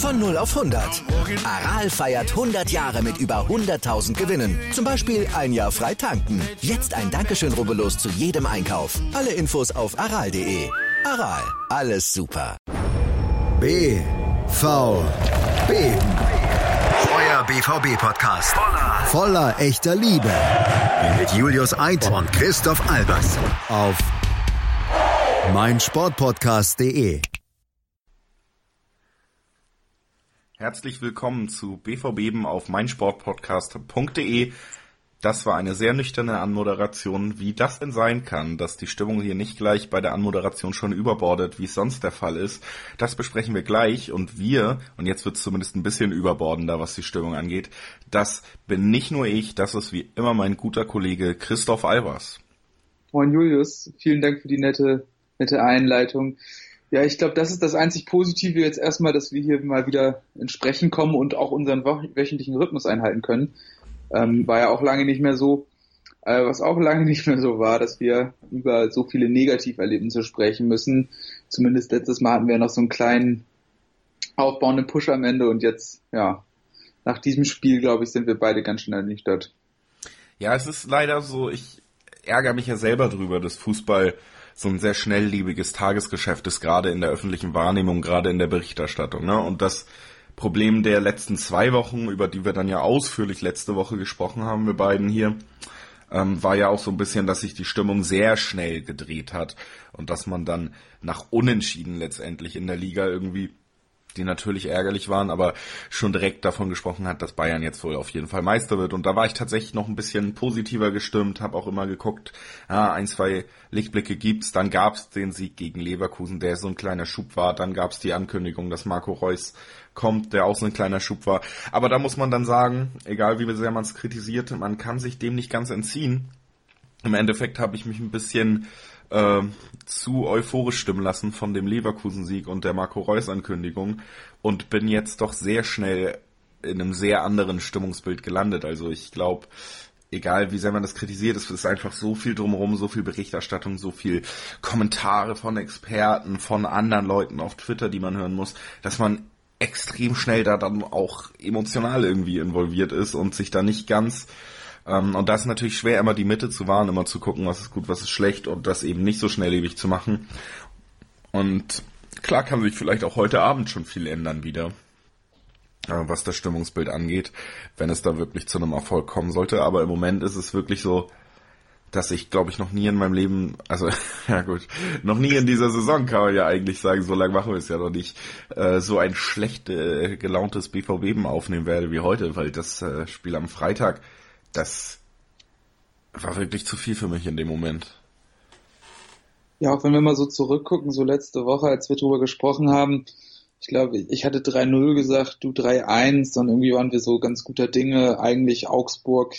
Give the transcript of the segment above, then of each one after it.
Von 0 auf 100. Aral feiert 100 Jahre mit über 100.000 Gewinnen. Zum Beispiel ein Jahr frei tanken. Jetzt ein Dankeschön, rubbellos zu jedem Einkauf. Alle Infos auf aral.de. Aral, alles super. B, V, B. Euer BVB-Podcast. Voller, voller echter Liebe. Mit Julius Eid und Christoph Albers. Auf meinsportpodcast.de. Herzlich willkommen zu BVB auf meinsportpodcast.de. Das war eine sehr nüchterne Anmoderation, wie das denn sein kann, dass die Stimmung hier nicht gleich bei der Anmoderation schon überbordet, wie es sonst der Fall ist. Das besprechen wir gleich und wir, und jetzt wird es zumindest ein bisschen überbordender, was die Stimmung angeht, das bin nicht nur ich, das ist wie immer mein guter Kollege Christoph Albers. Moin Julius, vielen Dank für die nette, nette Einleitung. Ja, ich glaube, das ist das einzig Positive jetzt erstmal, dass wir hier mal wieder ins Sprechen kommen und auch unseren wöchentlichen Rhythmus einhalten können. Ähm, war ja auch lange nicht mehr so. Äh, was auch lange nicht mehr so war, dass wir über so viele Negativerlebnisse sprechen müssen. Zumindest letztes Mal hatten wir noch so einen kleinen aufbauenden Push am Ende und jetzt, ja, nach diesem Spiel, glaube ich, sind wir beide ganz schnell nicht dort. Ja, es ist leider so, ich ärgere mich ja selber drüber, dass Fußball so ein sehr schnelllebiges Tagesgeschäft ist, gerade in der öffentlichen Wahrnehmung, gerade in der Berichterstattung. Ne? Und das Problem der letzten zwei Wochen, über die wir dann ja ausführlich letzte Woche gesprochen haben, wir beiden hier, ähm, war ja auch so ein bisschen, dass sich die Stimmung sehr schnell gedreht hat und dass man dann nach Unentschieden letztendlich in der Liga irgendwie die natürlich ärgerlich waren, aber schon direkt davon gesprochen hat, dass Bayern jetzt wohl auf jeden Fall Meister wird. Und da war ich tatsächlich noch ein bisschen positiver gestimmt, habe auch immer geguckt, ah, ein, zwei Lichtblicke gibt's. Dann gab's den Sieg gegen Leverkusen, der so ein kleiner Schub war. Dann gab's die Ankündigung, dass Marco Reus kommt, der auch so ein kleiner Schub war. Aber da muss man dann sagen, egal wie sehr man es kritisiert, man kann sich dem nicht ganz entziehen. Im Endeffekt habe ich mich ein bisschen äh, zu euphorisch stimmen lassen von dem Leverkusen-Sieg und der Marco Reus-Ankündigung und bin jetzt doch sehr schnell in einem sehr anderen Stimmungsbild gelandet. Also ich glaube, egal wie sehr man das kritisiert, es ist einfach so viel drumherum, so viel Berichterstattung, so viel Kommentare von Experten, von anderen Leuten auf Twitter, die man hören muss, dass man extrem schnell da dann auch emotional irgendwie involviert ist und sich da nicht ganz ähm, und da ist natürlich schwer, immer die Mitte zu wahren, immer zu gucken, was ist gut, was ist schlecht und das eben nicht so schnelllebig zu machen. Und klar kann sich vielleicht auch heute Abend schon viel ändern wieder, äh, was das Stimmungsbild angeht, wenn es da wirklich zu einem Erfolg kommen sollte. Aber im Moment ist es wirklich so, dass ich, glaube ich, noch nie in meinem Leben, also ja gut, noch nie in dieser Saison kann man ja eigentlich sagen, so lange machen wir es ja noch nicht, äh, so ein schlecht äh, gelauntes BVB aufnehmen werde wie heute, weil das äh, Spiel am Freitag das war wirklich zu viel für mich in dem Moment. Ja, auch wenn wir mal so zurückgucken, so letzte Woche, als wir drüber gesprochen haben, ich glaube, ich hatte 3-0 gesagt, du 3-1, dann irgendwie waren wir so ganz guter Dinge. Eigentlich Augsburg,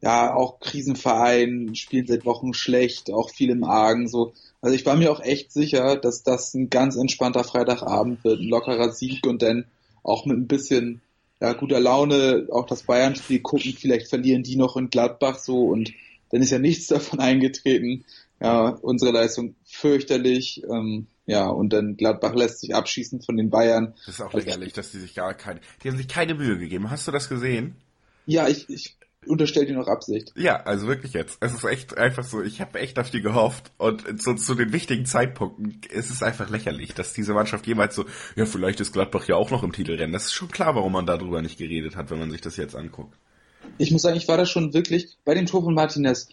ja, auch Krisenverein, spielen seit Wochen schlecht, auch viel im Argen, so. Also ich war mir auch echt sicher, dass das ein ganz entspannter Freitagabend wird, ein lockerer Sieg und dann auch mit ein bisschen ja, guter Laune auch das Bayern-Spiel gucken, vielleicht verlieren die noch in Gladbach so und dann ist ja nichts davon eingetreten. Ja, unsere Leistung fürchterlich, ähm, ja, und dann Gladbach lässt sich abschießen von den Bayern. Das ist auch lächerlich, dass die sich gar keine, die haben sich keine Mühe gegeben. Hast du das gesehen? Ja, ich, ich unterstellt dir noch Absicht. Ja, also wirklich jetzt. Es ist echt einfach so, ich habe echt auf die gehofft und so zu den wichtigen Zeitpunkten ist es einfach lächerlich, dass diese Mannschaft jemals so, ja, vielleicht ist Gladbach ja auch noch im Titelrennen. Das ist schon klar, warum man darüber nicht geredet hat, wenn man sich das jetzt anguckt. Ich muss sagen, ich war da schon wirklich bei dem Tor von Martinez.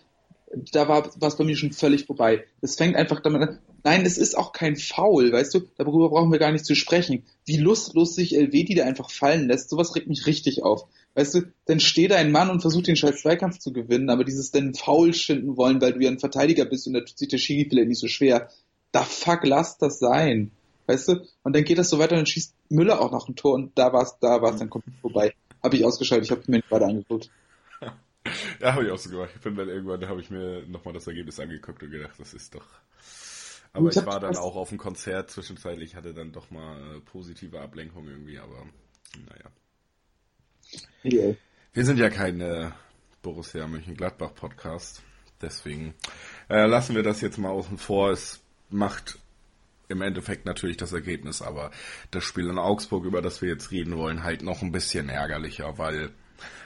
Da war es bei mir schon völlig vorbei. Es fängt einfach damit an. Nein, es ist auch kein Foul, weißt du? Darüber brauchen wir gar nicht zu sprechen. Wie lustlos sich Elvedi da einfach fallen lässt, sowas regt mich richtig auf. Weißt du, dann steht da ein Mann und versucht den scheiß Zweikampf zu gewinnen, aber dieses dann faul schinden wollen, weil du ja ein Verteidiger bist und da tut sich der Schiri vielleicht nicht so schwer. Da fuck, lass das sein. Weißt du? Und dann geht das so weiter und dann schießt Müller auch noch ein Tor und da war's, da war's dann komplett vorbei. habe ich ausgeschaltet, ich habe mir nicht weiter angeguckt. ja, habe ich auch so gemacht. Ich bin dann irgendwann, da habe ich mir nochmal das Ergebnis angeguckt und gedacht, das ist doch. Aber ich, ich war dann auch auf dem Konzert zwischenzeitlich, hatte dann doch mal äh, positive Ablenkung irgendwie, aber naja. Wir sind ja kein äh, Borussia Mönchengladbach Podcast, deswegen äh, lassen wir das jetzt mal außen vor. Es macht im Endeffekt natürlich das Ergebnis, aber das Spiel in Augsburg, über das wir jetzt reden wollen, halt noch ein bisschen ärgerlicher, weil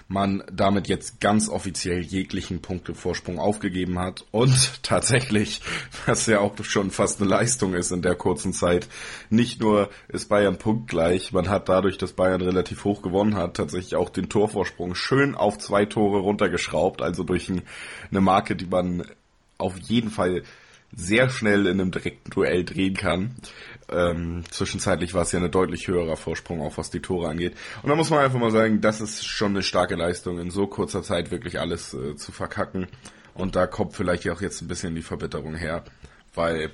man damit jetzt ganz offiziell jeglichen Punktevorsprung aufgegeben hat und tatsächlich, was ja auch schon fast eine Leistung ist in der kurzen Zeit, nicht nur ist Bayern punktgleich, man hat dadurch, dass Bayern relativ hoch gewonnen hat, tatsächlich auch den Torvorsprung schön auf zwei Tore runtergeschraubt, also durch eine Marke, die man auf jeden Fall sehr schnell in einem direkten Duell drehen kann. Ähm, zwischenzeitlich war es ja ein deutlich höherer Vorsprung, auch was die Tore angeht. Und da muss man einfach mal sagen, das ist schon eine starke Leistung, in so kurzer Zeit wirklich alles äh, zu verkacken. Und da kommt vielleicht auch jetzt ein bisschen die Verbitterung her, weil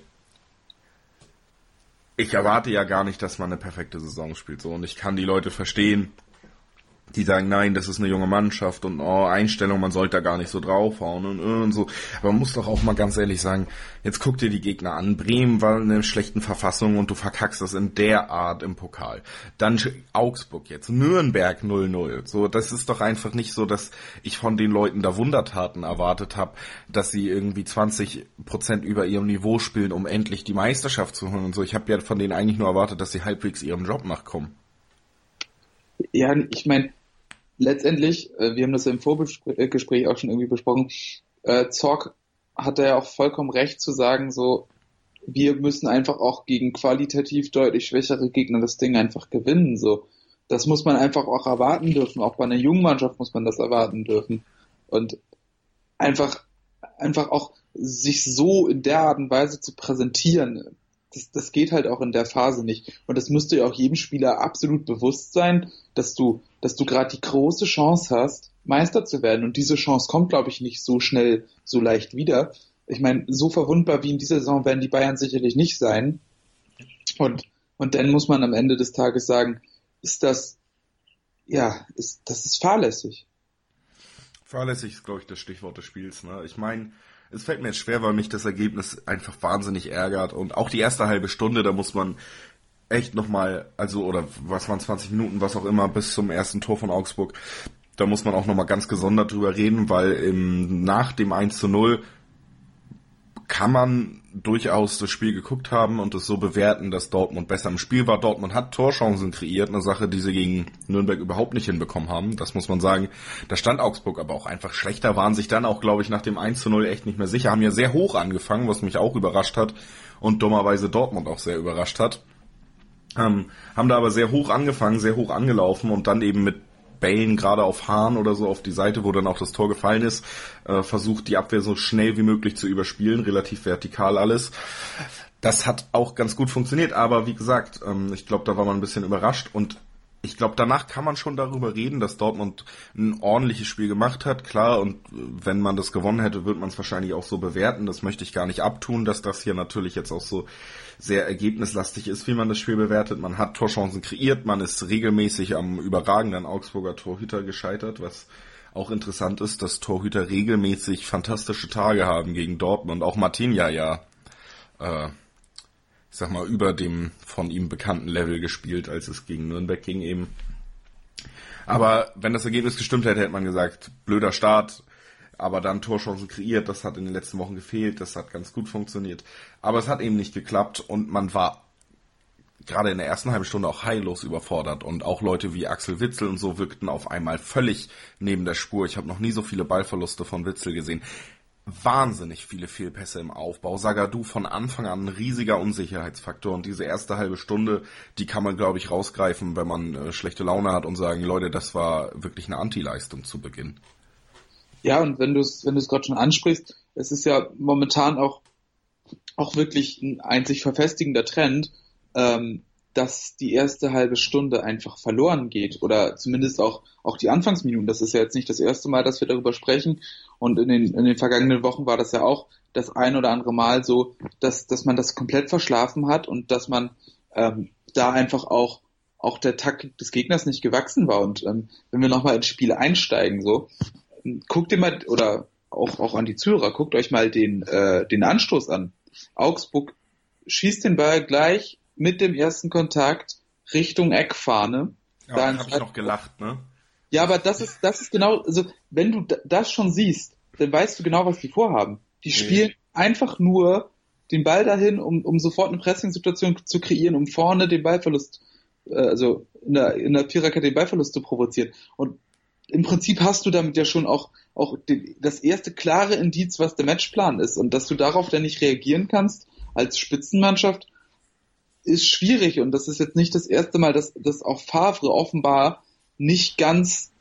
ich erwarte ja gar nicht, dass man eine perfekte Saison spielt. So, und ich kann die Leute verstehen, die sagen, nein, das ist eine junge Mannschaft und oh, Einstellung, man sollte da gar nicht so draufhauen und, und so. Aber man muss doch auch mal ganz ehrlich sagen, jetzt guck dir die Gegner an. Bremen war in einer schlechten Verfassung und du verkackst das in der Art im Pokal. Dann Augsburg jetzt, Nürnberg 0-0. So, das ist doch einfach nicht so, dass ich von den Leuten da Wundertaten erwartet habe, dass sie irgendwie 20 Prozent über ihrem Niveau spielen, um endlich die Meisterschaft zu holen und so. Ich habe ja von denen eigentlich nur erwartet, dass sie halbwegs ihrem Job nachkommen. Ja, ich meine, letztendlich, äh, wir haben das im Vorgespräch auch schon irgendwie besprochen, äh, Zorg hat ja auch vollkommen recht zu sagen, so, wir müssen einfach auch gegen qualitativ deutlich schwächere Gegner das Ding einfach gewinnen, so. Das muss man einfach auch erwarten dürfen. Auch bei einer jungen Mannschaft muss man das erwarten dürfen. Und einfach, einfach auch sich so in der Art und Weise zu präsentieren, das, das geht halt auch in der Phase nicht. Und das müsste ja auch jedem Spieler absolut bewusst sein, dass du, dass du gerade die große Chance hast, Meister zu werden. Und diese Chance kommt, glaube ich, nicht so schnell, so leicht wieder. Ich meine, so verwundbar wie in dieser Saison werden die Bayern sicherlich nicht sein. Und, und dann muss man am Ende des Tages sagen, ist das, ja, ist, das ist fahrlässig. Fahrlässig ist, glaube ich, das Stichwort des Spiels. Ne? Ich meine, es fällt mir jetzt schwer, weil mich das Ergebnis einfach wahnsinnig ärgert. Und auch die erste halbe Stunde, da muss man echt nochmal, also, oder was waren 20 Minuten, was auch immer, bis zum ersten Tor von Augsburg, da muss man auch nochmal ganz gesondert drüber reden, weil im, nach dem 1 zu 0 kann man durchaus das Spiel geguckt haben und es so bewerten, dass Dortmund besser im Spiel war. Dortmund hat Torchancen kreiert, eine Sache, die sie gegen Nürnberg überhaupt nicht hinbekommen haben. Das muss man sagen. Da stand Augsburg aber auch einfach schlechter, waren sich dann auch, glaube ich, nach dem 1 zu 0 echt nicht mehr sicher, haben ja sehr hoch angefangen, was mich auch überrascht hat und dummerweise Dortmund auch sehr überrascht hat. Ähm, haben da aber sehr hoch angefangen, sehr hoch angelaufen und dann eben mit Bällen gerade auf Hahn oder so auf die Seite, wo dann auch das Tor gefallen ist, äh, versucht die Abwehr so schnell wie möglich zu überspielen, relativ vertikal alles. Das hat auch ganz gut funktioniert, aber wie gesagt, ähm, ich glaube, da war man ein bisschen überrascht und ich glaube, danach kann man schon darüber reden, dass Dortmund ein ordentliches Spiel gemacht hat. Klar, und wenn man das gewonnen hätte, wird man es wahrscheinlich auch so bewerten. Das möchte ich gar nicht abtun, dass das hier natürlich jetzt auch so sehr ergebnislastig ist, wie man das Spiel bewertet. Man hat Torchancen kreiert, man ist regelmäßig am überragenden Augsburger Torhüter gescheitert, was auch interessant ist, dass Torhüter regelmäßig fantastische Tage haben gegen Dortmund. Auch Martinia ja, äh, ich sag mal, über dem von ihm bekannten Level gespielt, als es gegen Nürnberg ging eben. Aber wenn das Ergebnis gestimmt hätte, hätte man gesagt, blöder Start, aber dann Torchancen kreiert, das hat in den letzten Wochen gefehlt, das hat ganz gut funktioniert. Aber es hat eben nicht geklappt und man war gerade in der ersten halben Stunde auch heillos überfordert und auch Leute wie Axel Witzel und so wirkten auf einmal völlig neben der Spur. Ich habe noch nie so viele Ballverluste von Witzel gesehen. Wahnsinnig viele Fehlpässe im Aufbau. Sagadu von Anfang an ein riesiger Unsicherheitsfaktor und diese erste halbe Stunde, die kann man glaube ich rausgreifen, wenn man äh, schlechte Laune hat und sagen, Leute, das war wirklich eine Antileistung zu Beginn. Ja, und wenn du es wenn du es gerade schon ansprichst, es ist ja momentan auch auch wirklich ein einzig verfestigender Trend, ähm, dass die erste halbe Stunde einfach verloren geht oder zumindest auch auch die Anfangsminuten. Das ist ja jetzt nicht das erste Mal, dass wir darüber sprechen und in den in den vergangenen Wochen war das ja auch das ein oder andere Mal so, dass dass man das komplett verschlafen hat und dass man ähm, da einfach auch auch der Taktik des Gegners nicht gewachsen war. Und ähm, wenn wir nochmal ins Spiel einsteigen, so, guckt ihr mal, oder auch, auch an die Zuhörer, guckt euch mal den, äh, den Anstoß an. Augsburg schießt den Ball gleich mit dem ersten Kontakt Richtung Eckfahne. Ja, da habe ich noch gelacht, ne? Ja, aber das ist, das ist genau, also wenn du das schon siehst, dann weißt du genau, was die vorhaben. Die spielen nee. einfach nur den Ball dahin, um, um sofort eine Pressing-Situation zu kreieren, um vorne den Ballverlust, äh, also in der, in der Viererkette den Ballverlust zu provozieren. Und im Prinzip hast du damit ja schon auch, auch die, das erste klare Indiz, was der Matchplan ist. Und dass du darauf dann nicht reagieren kannst als Spitzenmannschaft, ist schwierig. Und das ist jetzt nicht das erste Mal, dass, dass auch Favre offenbar nicht ganz,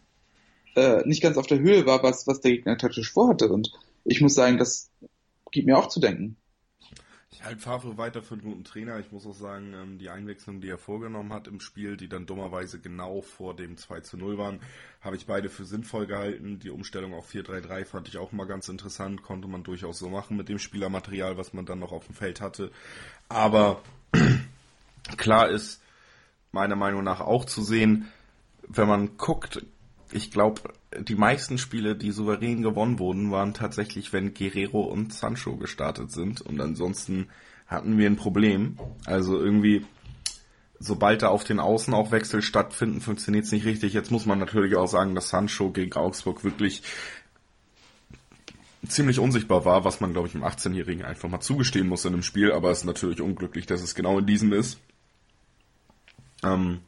äh, nicht ganz auf der Höhe war, was, was der Gegner taktisch vorhatte. Und ich muss sagen, das gibt mir auch zu denken. Ich halte Favre weiter für einen guten Trainer. Ich muss auch sagen, ähm, die Einwechslung, die er vorgenommen hat im Spiel, die dann dummerweise genau vor dem 2 zu 0 waren, habe ich beide für sinnvoll gehalten. Die Umstellung auf 4-3-3 fand ich auch mal ganz interessant. Konnte man durchaus so machen mit dem Spielermaterial, was man dann noch auf dem Feld hatte. Aber klar ist meiner Meinung nach auch zu sehen, wenn man guckt, ich glaube, die meisten Spiele, die souverän gewonnen wurden, waren tatsächlich, wenn Guerrero und Sancho gestartet sind. Und ansonsten hatten wir ein Problem. Also irgendwie, sobald da auf den Außen auch Wechsel stattfinden, funktioniert es nicht richtig. Jetzt muss man natürlich auch sagen, dass Sancho gegen Augsburg wirklich ziemlich unsichtbar war, was man, glaube ich, im 18-Jährigen einfach mal zugestehen muss in einem Spiel. Aber es ist natürlich unglücklich, dass es genau in diesem ist. Ähm,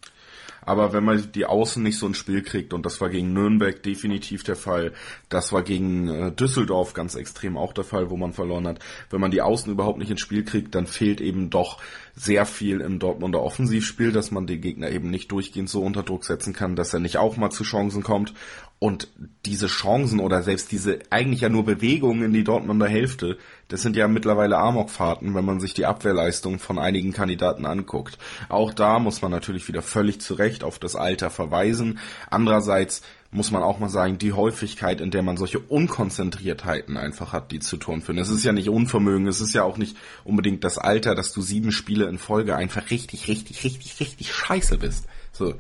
aber wenn man die Außen nicht so ins Spiel kriegt, und das war gegen Nürnberg definitiv der Fall, das war gegen äh, Düsseldorf ganz extrem auch der Fall, wo man verloren hat, wenn man die Außen überhaupt nicht ins Spiel kriegt, dann fehlt eben doch sehr viel im Dortmunder Offensivspiel, dass man den Gegner eben nicht durchgehend so unter Druck setzen kann, dass er nicht auch mal zu Chancen kommt. Und diese Chancen oder selbst diese eigentlich ja nur Bewegungen in die Dortmunder Hälfte, das sind ja mittlerweile Amokfahrten, wenn man sich die Abwehrleistung von einigen Kandidaten anguckt. Auch da muss man natürlich wieder völlig zu Recht auf das Alter verweisen. Andererseits muss man auch mal sagen, die Häufigkeit, in der man solche Unkonzentriertheiten einfach hat, die zu Touren führen. Es ist ja nicht Unvermögen, es ist ja auch nicht unbedingt das Alter, dass du sieben Spiele in Folge einfach richtig, richtig, richtig, richtig scheiße bist. So,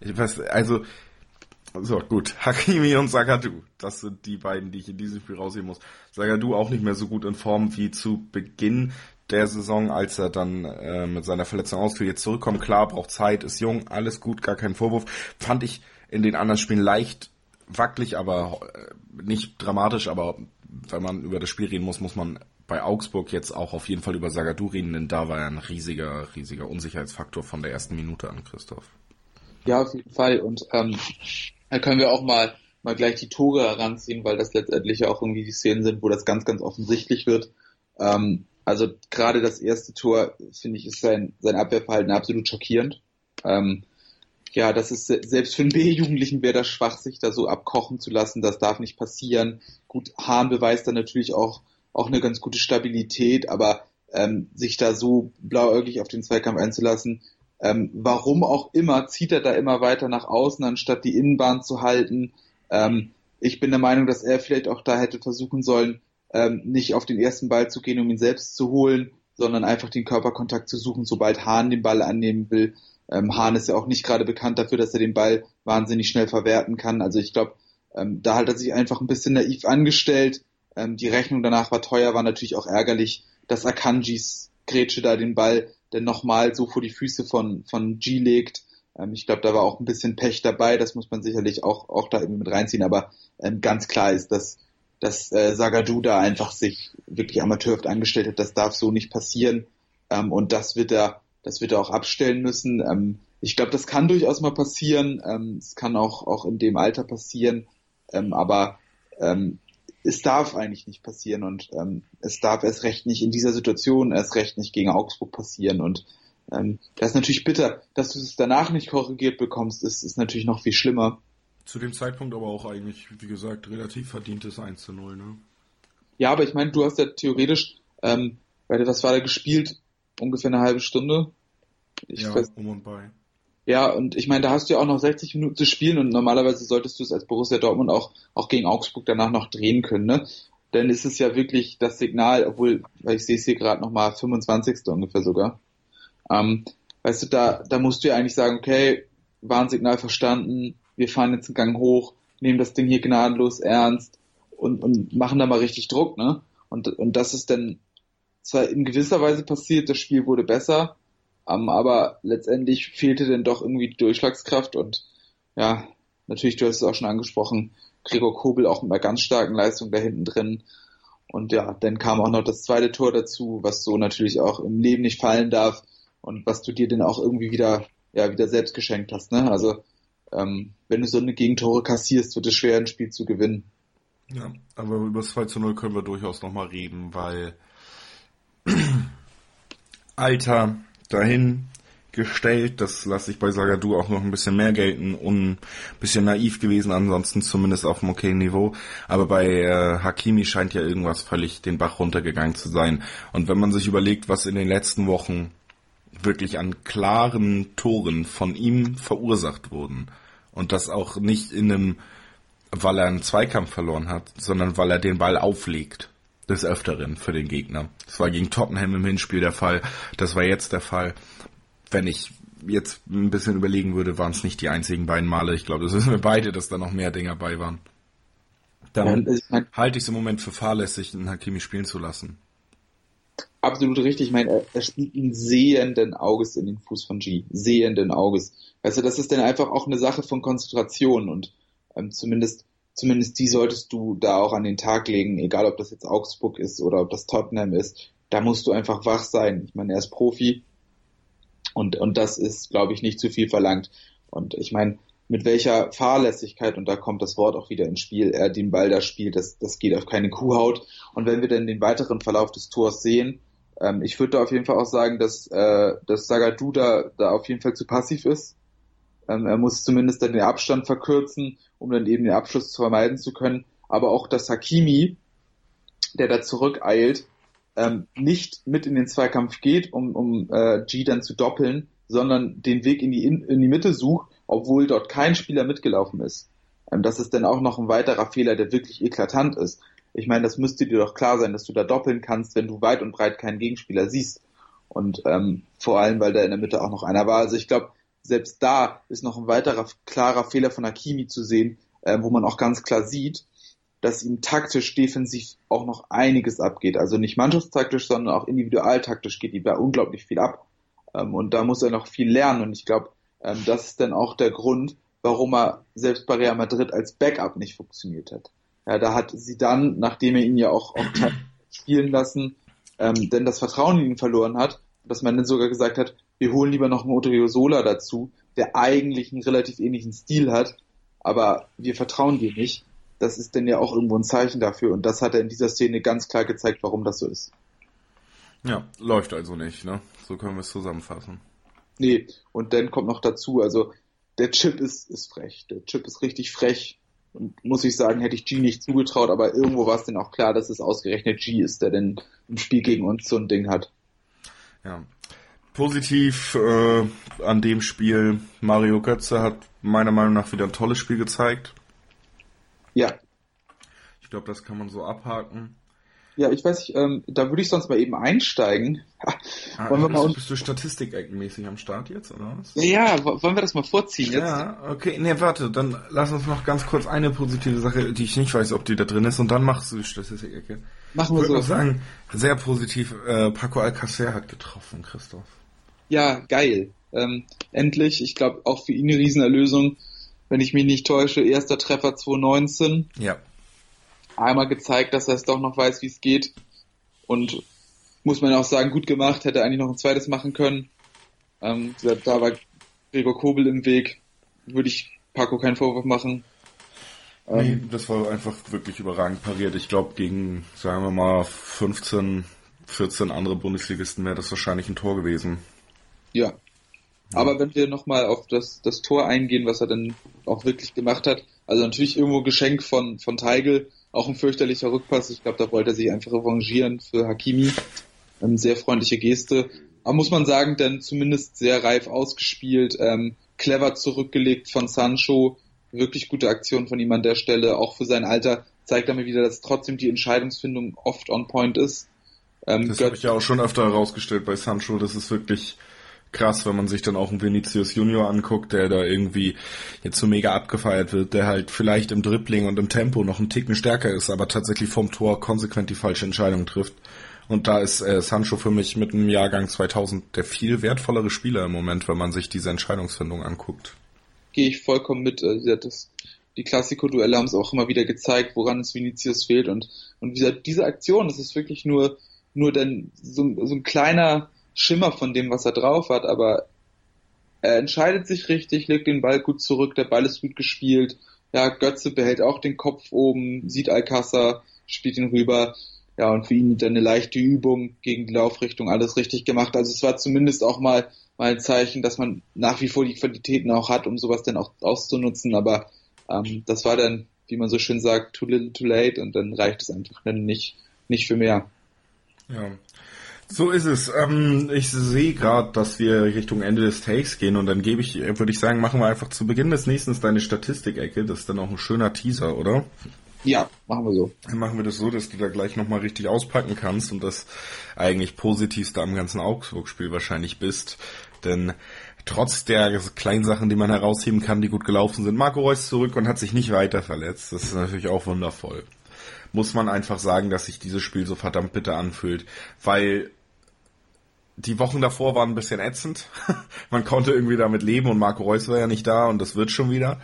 was, also, so, gut. Hakimi und Sagadu. Das sind die beiden, die ich in diesem Spiel rausheben muss. Sagadu auch nicht mehr so gut in Form wie zu Beginn der Saison, als er dann äh, mit seiner Verletzung ausfiel. Jetzt zurückkommt, klar, braucht Zeit, ist jung, alles gut, gar kein Vorwurf. Fand ich in den anderen Spielen leicht wackelig, aber äh, nicht dramatisch, aber wenn man über das Spiel reden muss, muss man bei Augsburg jetzt auch auf jeden Fall über Sagadu reden, denn da war ja ein riesiger, riesiger Unsicherheitsfaktor von der ersten Minute an, Christoph. Ja, auf jeden Fall. Und ähm, da können wir auch mal, mal gleich die Tore heranziehen, weil das letztendlich ja auch irgendwie die Szenen sind, wo das ganz, ganz offensichtlich wird. Ähm, also gerade das erste Tor, finde ich, ist sein, sein Abwehrverhalten absolut schockierend. Ähm, ja, das ist selbst für einen B-Jugendlichen wäre das schwach, sich da so abkochen zu lassen. Das darf nicht passieren. Gut, Hahn beweist dann natürlich auch auch eine ganz gute Stabilität, aber ähm, sich da so blauäugig auf den Zweikampf einzulassen, ähm, warum auch immer, zieht er da immer weiter nach außen, anstatt die Innenbahn zu halten. Ähm, ich bin der Meinung, dass er vielleicht auch da hätte versuchen sollen, ähm, nicht auf den ersten Ball zu gehen, um ihn selbst zu holen, sondern einfach den Körperkontakt zu suchen, sobald Hahn den Ball annehmen will. Ähm, Hahn ist ja auch nicht gerade bekannt dafür, dass er den Ball wahnsinnig schnell verwerten kann. Also ich glaube, ähm, da hat er sich einfach ein bisschen naiv angestellt. Ähm, die Rechnung danach war teuer, war natürlich auch ärgerlich, dass Akanjis Grätsche da den Ball dann nochmal so vor die Füße von, von G legt. Ähm, ich glaube, da war auch ein bisschen Pech dabei, das muss man sicherlich auch, auch da eben mit reinziehen, aber ähm, ganz klar ist, dass, dass äh, Sagadu da einfach sich wirklich amateurhaft angestellt hat, das darf so nicht passieren ähm, und das wird er das wird er auch abstellen müssen. Ähm, ich glaube, das kann durchaus mal passieren. Ähm, es kann auch, auch in dem Alter passieren. Ähm, aber ähm, es darf eigentlich nicht passieren und ähm, es darf erst recht nicht in dieser Situation, erst recht nicht gegen Augsburg passieren. Und ähm, das ist natürlich bitter, dass du es danach nicht korrigiert bekommst, ist, ist natürlich noch viel schlimmer. Zu dem Zeitpunkt aber auch eigentlich, wie gesagt, relativ verdientes 1 zu 0, ne? Ja, aber ich meine, du hast ja theoretisch, ähm, weil was war da gespielt? ungefähr eine halbe Stunde. Ich ja, weiß, um und bei. Ja, und ich meine, da hast du ja auch noch 60 Minuten zu spielen und normalerweise solltest du es als Borussia Dortmund auch, auch gegen Augsburg danach noch drehen können, ne? Denn ist es ja wirklich das Signal, obwohl, weil ich sehe es hier gerade nochmal 25. ungefähr sogar. Ähm, weißt du, da, da musst du ja eigentlich sagen, okay, Warnsignal verstanden, wir fahren jetzt einen Gang hoch, nehmen das Ding hier gnadenlos ernst und, und machen da mal richtig Druck, ne? Und, und das ist dann zwar in gewisser Weise passiert, das Spiel wurde besser, um, ähm, aber letztendlich fehlte dann doch irgendwie die Durchschlagskraft und ja, natürlich, du hast es auch schon angesprochen, Gregor Kobel auch mit einer ganz starken Leistung da hinten drin. Und ja, dann kam auch noch das zweite Tor dazu, was so natürlich auch im Leben nicht fallen darf und was du dir dann auch irgendwie wieder, ja, wieder selbst geschenkt hast. Ne? Also ähm, wenn du so eine Gegentore kassierst, wird es schwer, ein Spiel zu gewinnen. Ja, aber über das 2 zu 0 können wir durchaus nochmal reden, weil Alter dahin gestellt. Das lasse ich bei Sagadu auch noch ein bisschen mehr gelten ein bisschen naiv gewesen, ansonsten zumindest auf einem okayen Niveau. Aber bei äh, Hakimi scheint ja irgendwas völlig den Bach runtergegangen zu sein. Und wenn man sich überlegt, was in den letzten Wochen wirklich an klaren Toren von ihm verursacht wurden und das auch nicht in einem, weil er einen Zweikampf verloren hat, sondern weil er den Ball auflegt des Öfteren für den Gegner. Das war gegen Tottenham im Hinspiel der Fall, das war jetzt der Fall wenn ich jetzt ein bisschen überlegen würde, waren es nicht die einzigen beiden Male. Ich glaube, das wissen wir beide, dass da noch mehr Dinge bei waren. Dann ja, halte ich es im Moment für fahrlässig, einen Hakimi spielen zu lassen. Absolut richtig. Ich meine, er, er spielt ihn sehenden Auges in den Fuß von G. Sehenden Auges. Weißt du, das ist dann einfach auch eine Sache von Konzentration und ähm, zumindest, zumindest die solltest du da auch an den Tag legen, egal ob das jetzt Augsburg ist oder ob das Tottenham ist. Da musst du einfach wach sein. Ich meine, er ist Profi und, und das ist, glaube ich, nicht zu viel verlangt. Und ich meine, mit welcher Fahrlässigkeit, und da kommt das Wort auch wieder ins Spiel, er den Ball da spielt, das, das geht auf keine Kuhhaut. Und wenn wir dann den weiteren Verlauf des Tors sehen, ähm, ich würde da auf jeden Fall auch sagen, dass, äh, dass Sagadu da, da auf jeden Fall zu passiv ist. Ähm, er muss zumindest dann den Abstand verkürzen, um dann eben den Abschluss zu vermeiden zu können. Aber auch dass Hakimi, der da zurückeilt, ähm, nicht mit in den Zweikampf geht, um, um äh, G dann zu doppeln, sondern den Weg in die, in, in die Mitte sucht, obwohl dort kein Spieler mitgelaufen ist. Ähm, das ist dann auch noch ein weiterer Fehler, der wirklich eklatant ist. Ich meine, das müsste dir doch klar sein, dass du da doppeln kannst, wenn du weit und breit keinen Gegenspieler siehst. Und ähm, vor allem, weil da in der Mitte auch noch einer war. Also ich glaube, selbst da ist noch ein weiterer klarer Fehler von Hakimi zu sehen, äh, wo man auch ganz klar sieht, dass ihm taktisch, defensiv auch noch einiges abgeht. Also nicht mannschaftstaktisch, sondern auch individualtaktisch geht ihm da unglaublich viel ab. Ähm, und da muss er noch viel lernen. Und ich glaube, ähm, das ist dann auch der Grund, warum er selbst bei Real Madrid als Backup nicht funktioniert hat. Ja, da hat sie dann, nachdem er ihn ja auch, auch spielen lassen, ähm, denn das Vertrauen in ihn verloren hat, dass man dann sogar gesagt hat, wir holen lieber noch einen Odriozola dazu, der eigentlich einen relativ ähnlichen Stil hat, aber wir vertrauen dir nicht das ist denn ja auch irgendwo ein Zeichen dafür und das hat er in dieser Szene ganz klar gezeigt, warum das so ist. Ja, läuft also nicht, ne? So können wir es zusammenfassen. Nee, und dann kommt noch dazu, also der Chip ist, ist frech. Der Chip ist richtig frech. Und muss ich sagen, hätte ich G nicht zugetraut, aber irgendwo war es denn auch klar, dass es ausgerechnet G ist, der denn im Spiel gegen uns so ein Ding hat. Ja. Positiv äh, an dem Spiel, Mario Götze hat meiner Meinung nach wieder ein tolles Spiel gezeigt. Ja. Ich glaube, das kann man so abhaken. Ja, ich weiß nicht, ähm, da würde ich sonst mal eben einsteigen. Ah, wollen wir mal bist, du statistikeckenmäßig am Start jetzt, oder was? Ja, wollen wir das mal vorziehen jetzt? Ja, okay, ne, warte, dann lass uns noch ganz kurz eine positive Sache, die ich nicht weiß, ob die da drin ist, und dann machst du die Statistikecke. Machen wir ich so. Ich sagen, sehr positiv, äh, Paco Alcacer hat getroffen, Christoph. Ja, geil. Ähm, endlich, ich glaube auch für ihn eine Riesenerlösung wenn ich mich nicht täusche, erster Treffer 2019. Ja. Einmal gezeigt, dass er es doch noch weiß, wie es geht. Und muss man auch sagen, gut gemacht, hätte eigentlich noch ein zweites machen können. Ähm, da war Gregor Kobel im Weg. Würde ich Paco keinen Vorwurf machen. Nee, ähm, das war einfach wirklich überragend pariert. Ich glaube, gegen, sagen wir mal, 15, 14 andere Bundesligisten wäre das wahrscheinlich ein Tor gewesen. Ja, aber wenn wir nochmal auf das, das Tor eingehen, was er dann auch wirklich gemacht hat, also natürlich irgendwo Geschenk von, von Teigl, auch ein fürchterlicher Rückpass. Ich glaube, da wollte er sich einfach revanchieren für Hakimi. Ähm, sehr freundliche Geste. Aber muss man sagen, dann zumindest sehr reif ausgespielt, ähm, clever zurückgelegt von Sancho. Wirklich gute Aktion von ihm an der Stelle. Auch für sein Alter zeigt er mir wieder, dass trotzdem die Entscheidungsfindung oft on point ist. Ähm, das habe ich ja auch schon öfter herausgestellt bei Sancho. Das ist wirklich krass, wenn man sich dann auch einen Vinicius Junior anguckt, der da irgendwie jetzt so mega abgefeiert wird, der halt vielleicht im Dribbling und im Tempo noch einen Ticken stärker ist, aber tatsächlich vom Tor konsequent die falsche Entscheidung trifft. Und da ist äh, Sancho für mich mit dem Jahrgang 2000 der viel wertvollere Spieler im Moment, wenn man sich diese Entscheidungsfindung anguckt. Gehe ich vollkommen mit. Also das, die Klassiko-Duelle haben es auch immer wieder gezeigt, woran es Vinicius fehlt. Und, und wie gesagt, diese Aktion, das ist wirklich nur, nur dann so, so ein kleiner Schimmer von dem, was er drauf hat, aber er entscheidet sich richtig, legt den Ball gut zurück, der Ball ist gut gespielt. Ja, Götze behält auch den Kopf oben, sieht Alcázar, spielt ihn rüber. Ja, und für ihn dann eine leichte Übung gegen die Laufrichtung, alles richtig gemacht. Also es war zumindest auch mal, mal ein Zeichen, dass man nach wie vor die Qualitäten auch hat, um sowas dann auch auszunutzen. Aber ähm, das war dann, wie man so schön sagt, too little too late und dann reicht es einfach dann nicht, nicht für mehr. Ja. So ist es. Ähm, ich sehe gerade, dass wir Richtung Ende des Takes gehen und dann gebe ich, würde ich sagen, machen wir einfach zu Beginn des nächsten deine Statistikecke. Das ist dann auch ein schöner Teaser, oder? Ja, machen wir so. Dann machen wir das so, dass du da gleich nochmal richtig auspacken kannst und das eigentlich positivste am ganzen Augsburg-Spiel wahrscheinlich bist. Denn trotz der kleinen Sachen, die man herausheben kann, die gut gelaufen sind, Marco Reus zurück und hat sich nicht weiter verletzt. Das ist natürlich auch wundervoll. Muss man einfach sagen, dass sich dieses Spiel so verdammt bitter anfühlt, weil die Wochen davor waren ein bisschen ätzend. Man konnte irgendwie damit leben und Marco Reus war ja nicht da und das wird schon wieder.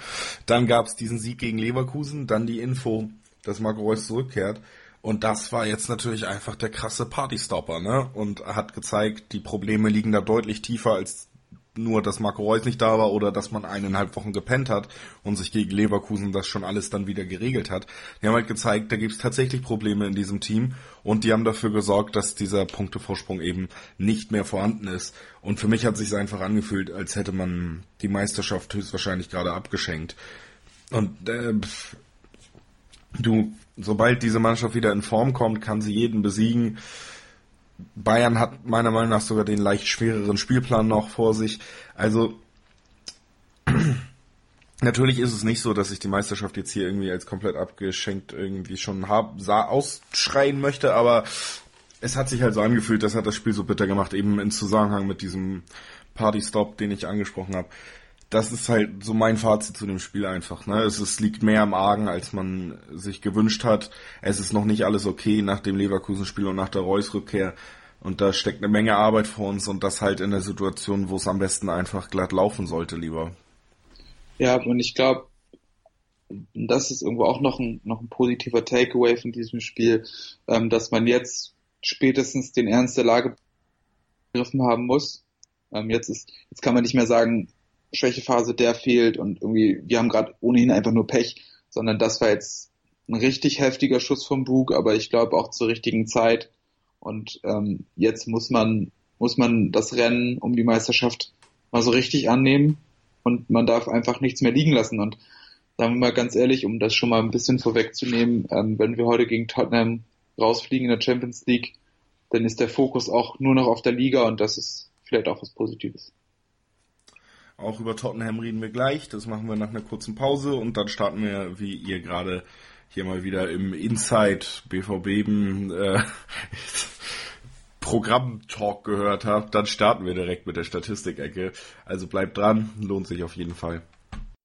Dann gab es diesen Sieg gegen Leverkusen, dann die Info, dass Marco Reus zurückkehrt. Und das war jetzt natürlich einfach der krasse Partystopper, ne? Und hat gezeigt, die Probleme liegen da deutlich tiefer als nur, dass Marco Reus nicht da war oder dass man eineinhalb Wochen gepennt hat und sich gegen Leverkusen das schon alles dann wieder geregelt hat. Die haben halt gezeigt, da gibt es tatsächlich Probleme in diesem Team und die haben dafür gesorgt, dass dieser Punktevorsprung eben nicht mehr vorhanden ist. Und für mich hat sich einfach angefühlt, als hätte man die Meisterschaft höchstwahrscheinlich gerade abgeschenkt. Und äh, du, sobald diese Mannschaft wieder in Form kommt, kann sie jeden besiegen. Bayern hat meiner Meinung nach sogar den leicht schwereren Spielplan noch vor sich. Also natürlich ist es nicht so, dass ich die Meisterschaft jetzt hier irgendwie als komplett abgeschenkt irgendwie schon hab, sah, ausschreien möchte, aber es hat sich halt so angefühlt, das hat das Spiel so bitter gemacht, eben in Zusammenhang mit diesem Party-Stop, den ich angesprochen habe das ist halt so mein Fazit zu dem Spiel einfach. Ne? Es, es liegt mehr am Argen, als man sich gewünscht hat. Es ist noch nicht alles okay nach dem Leverkusen-Spiel und nach der Reus-Rückkehr. Und da steckt eine Menge Arbeit vor uns und das halt in der Situation, wo es am besten einfach glatt laufen sollte, lieber. Ja, und ich glaube, das ist irgendwo auch noch ein, noch ein positiver Takeaway von diesem Spiel, ähm, dass man jetzt spätestens den Ernst der Lage begriffen haben muss. Ähm, jetzt ist, jetzt kann man nicht mehr sagen, Schwächephase, der fehlt und irgendwie, wir haben gerade ohnehin einfach nur Pech, sondern das war jetzt ein richtig heftiger Schuss vom Bug, aber ich glaube auch zur richtigen Zeit. Und ähm, jetzt muss man, muss man das Rennen um die Meisterschaft mal so richtig annehmen und man darf einfach nichts mehr liegen lassen. Und sagen wir mal ganz ehrlich, um das schon mal ein bisschen vorwegzunehmen, ähm, wenn wir heute gegen Tottenham rausfliegen in der Champions League, dann ist der Fokus auch nur noch auf der Liga und das ist vielleicht auch was Positives. Auch über Tottenham reden wir gleich. Das machen wir nach einer kurzen Pause und dann starten wir, wie ihr gerade hier mal wieder im Inside BVB äh, Programm-Talk gehört habt. Dann starten wir direkt mit der Statistikecke. Also bleibt dran, lohnt sich auf jeden Fall.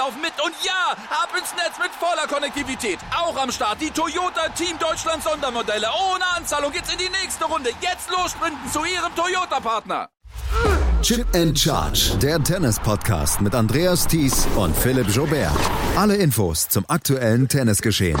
laufen mit. Und ja, ab ins Netz mit voller Konnektivität. Auch am Start die Toyota Team Deutschland Sondermodelle. Ohne Anzahlung geht's in die nächste Runde. Jetzt los sprinten zu Ihrem Toyota-Partner. Chip and Charge. Der Tennis-Podcast mit Andreas Thies und Philipp Jobert. Alle Infos zum aktuellen Tennisgeschehen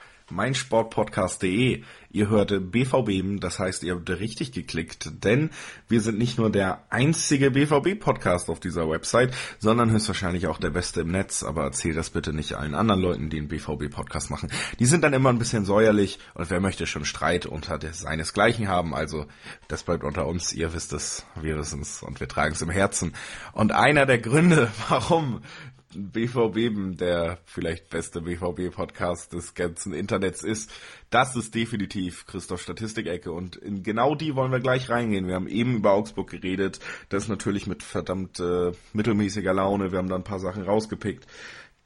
meinsportpodcast.de. Ihr hörte BVB, das heißt, ihr habt richtig geklickt, denn wir sind nicht nur der einzige BVB-Podcast auf dieser Website, sondern höchstwahrscheinlich auch der beste im Netz, aber erzählt das bitte nicht allen anderen Leuten, die einen BVB-Podcast machen. Die sind dann immer ein bisschen säuerlich und wer möchte schon Streit unter seinesgleichen haben, also das bleibt unter uns, ihr wisst es, wir wissen es und wir tragen es im Herzen. Und einer der Gründe, warum BVB der vielleicht beste BVB-Podcast des ganzen Internets ist. Das ist definitiv Christoph Statistikecke und in genau die wollen wir gleich reingehen. Wir haben eben über Augsburg geredet, das natürlich mit verdammt äh, mittelmäßiger Laune. Wir haben da ein paar Sachen rausgepickt.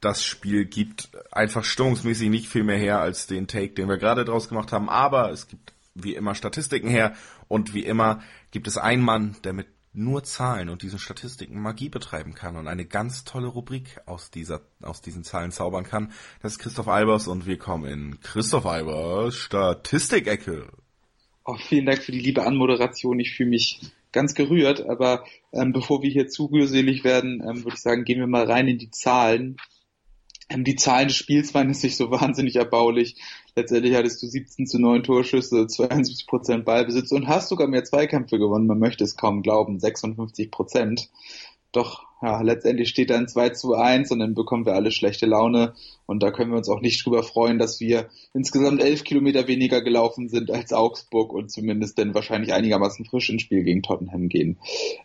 Das Spiel gibt einfach stimmungsmäßig nicht viel mehr her als den Take, den wir gerade draus gemacht haben, aber es gibt wie immer Statistiken her und wie immer gibt es einen Mann, der mit nur Zahlen und diesen Statistiken Magie betreiben kann und eine ganz tolle Rubrik aus dieser, aus diesen Zahlen zaubern kann. Das ist Christoph Albers und wir kommen in Christoph Albers Statistikecke. Oh, vielen Dank für die liebe Anmoderation. Ich fühle mich ganz gerührt, aber ähm, bevor wir hier zu rührselig werden, ähm, würde ich sagen, gehen wir mal rein in die Zahlen. Ähm, die Zahlen des Spiels waren jetzt nicht so wahnsinnig erbaulich. Letztendlich hattest du 17 zu 9 Torschüsse, 72 Prozent Ballbesitz und hast sogar mehr Zweikämpfe gewonnen. Man möchte es kaum glauben, 56 Prozent. Doch ja, letztendlich steht dann 2 zu 1 und dann bekommen wir alle schlechte Laune. Und da können wir uns auch nicht drüber freuen, dass wir insgesamt elf Kilometer weniger gelaufen sind als Augsburg und zumindest dann wahrscheinlich einigermaßen frisch ins Spiel gegen Tottenham gehen.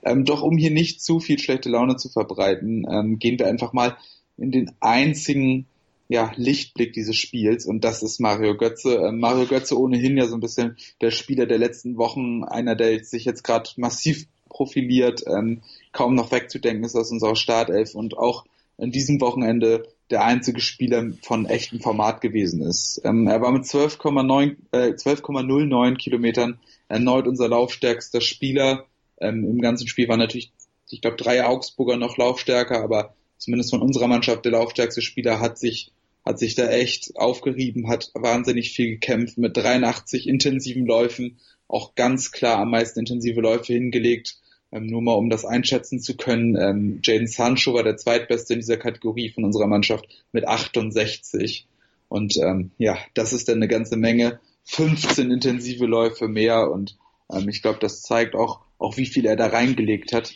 Ähm, doch um hier nicht zu viel schlechte Laune zu verbreiten, ähm, gehen wir einfach mal in den einzigen ja, Lichtblick dieses Spiels und das ist Mario Götze. Ähm, Mario Götze ohnehin ja so ein bisschen der Spieler der letzten Wochen, einer, der sich jetzt gerade massiv profiliert, ähm, kaum noch wegzudenken ist aus unserer Startelf und auch in diesem Wochenende der einzige Spieler von echtem Format gewesen ist. Ähm, er war mit 12,9 äh, 12,09 Kilometern erneut unser laufstärkster Spieler. Ähm, Im ganzen Spiel waren natürlich, ich glaube, drei Augsburger noch laufstärker, aber zumindest von unserer Mannschaft der laufstärkste Spieler, hat sich, hat sich da echt aufgerieben, hat wahnsinnig viel gekämpft mit 83 intensiven Läufen, auch ganz klar am meisten intensive Läufe hingelegt. Ähm, nur mal um das einschätzen zu können, ähm, Jaden Sancho war der zweitbeste in dieser Kategorie von unserer Mannschaft mit 68. Und ähm, ja, das ist dann eine ganze Menge. 15 intensive Läufe mehr und ähm, ich glaube, das zeigt auch, auch wie viel er da reingelegt hat.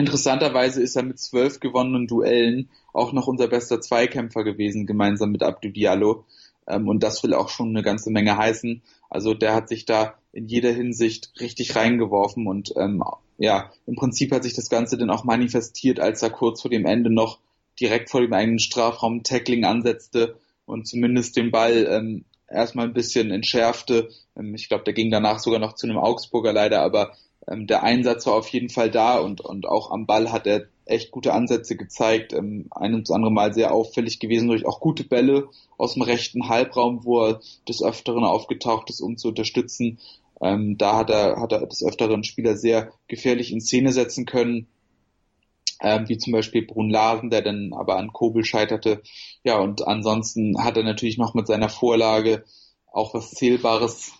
Interessanterweise ist er mit zwölf gewonnenen Duellen auch noch unser bester Zweikämpfer gewesen, gemeinsam mit Abdou Diallo. Ähm, und das will auch schon eine ganze Menge heißen. Also der hat sich da in jeder Hinsicht richtig reingeworfen und ähm, ja, im Prinzip hat sich das Ganze dann auch manifestiert, als er kurz vor dem Ende noch direkt vor dem eigenen Strafraum Tackling ansetzte und zumindest den Ball ähm, erstmal ein bisschen entschärfte. Ähm, ich glaube, der ging danach sogar noch zu einem Augsburger leider, aber ähm, der Einsatz war auf jeden Fall da und, und auch am Ball hat er echt gute Ansätze gezeigt. Ähm, ein und das andere Mal sehr auffällig gewesen durch auch gute Bälle aus dem rechten Halbraum, wo er des Öfteren aufgetaucht ist, um zu unterstützen. Ähm, da hat er, hat er des Öfteren Spieler sehr gefährlich in Szene setzen können. Ähm, wie zum Beispiel Brun Larsen, der dann aber an Kobel scheiterte. Ja, und ansonsten hat er natürlich noch mit seiner Vorlage auch was Zählbares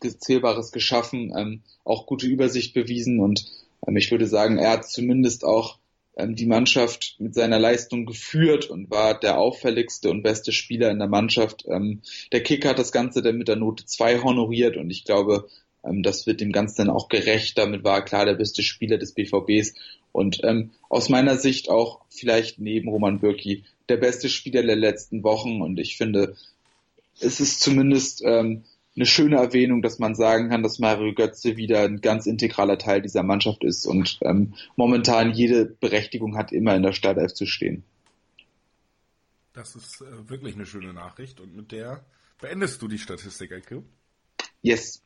Zählbares geschaffen, ähm, auch gute Übersicht bewiesen und ähm, ich würde sagen, er hat zumindest auch ähm, die Mannschaft mit seiner Leistung geführt und war der auffälligste und beste Spieler in der Mannschaft. Ähm, der Kicker hat das Ganze dann mit der Note 2 honoriert und ich glaube, ähm, das wird dem Ganzen dann auch gerecht. Damit war er klar der beste Spieler des BVBs und ähm, aus meiner Sicht auch vielleicht neben Roman Bürki der beste Spieler der letzten Wochen und ich finde, es ist zumindest ähm, eine schöne Erwähnung, dass man sagen kann, dass Mario Götze wieder ein ganz integraler Teil dieser Mannschaft ist und ähm, momentan jede Berechtigung hat, immer in der Startelf zu stehen. Das ist äh, wirklich eine schöne Nachricht und mit der beendest du die Statistik-Ecke. Yes.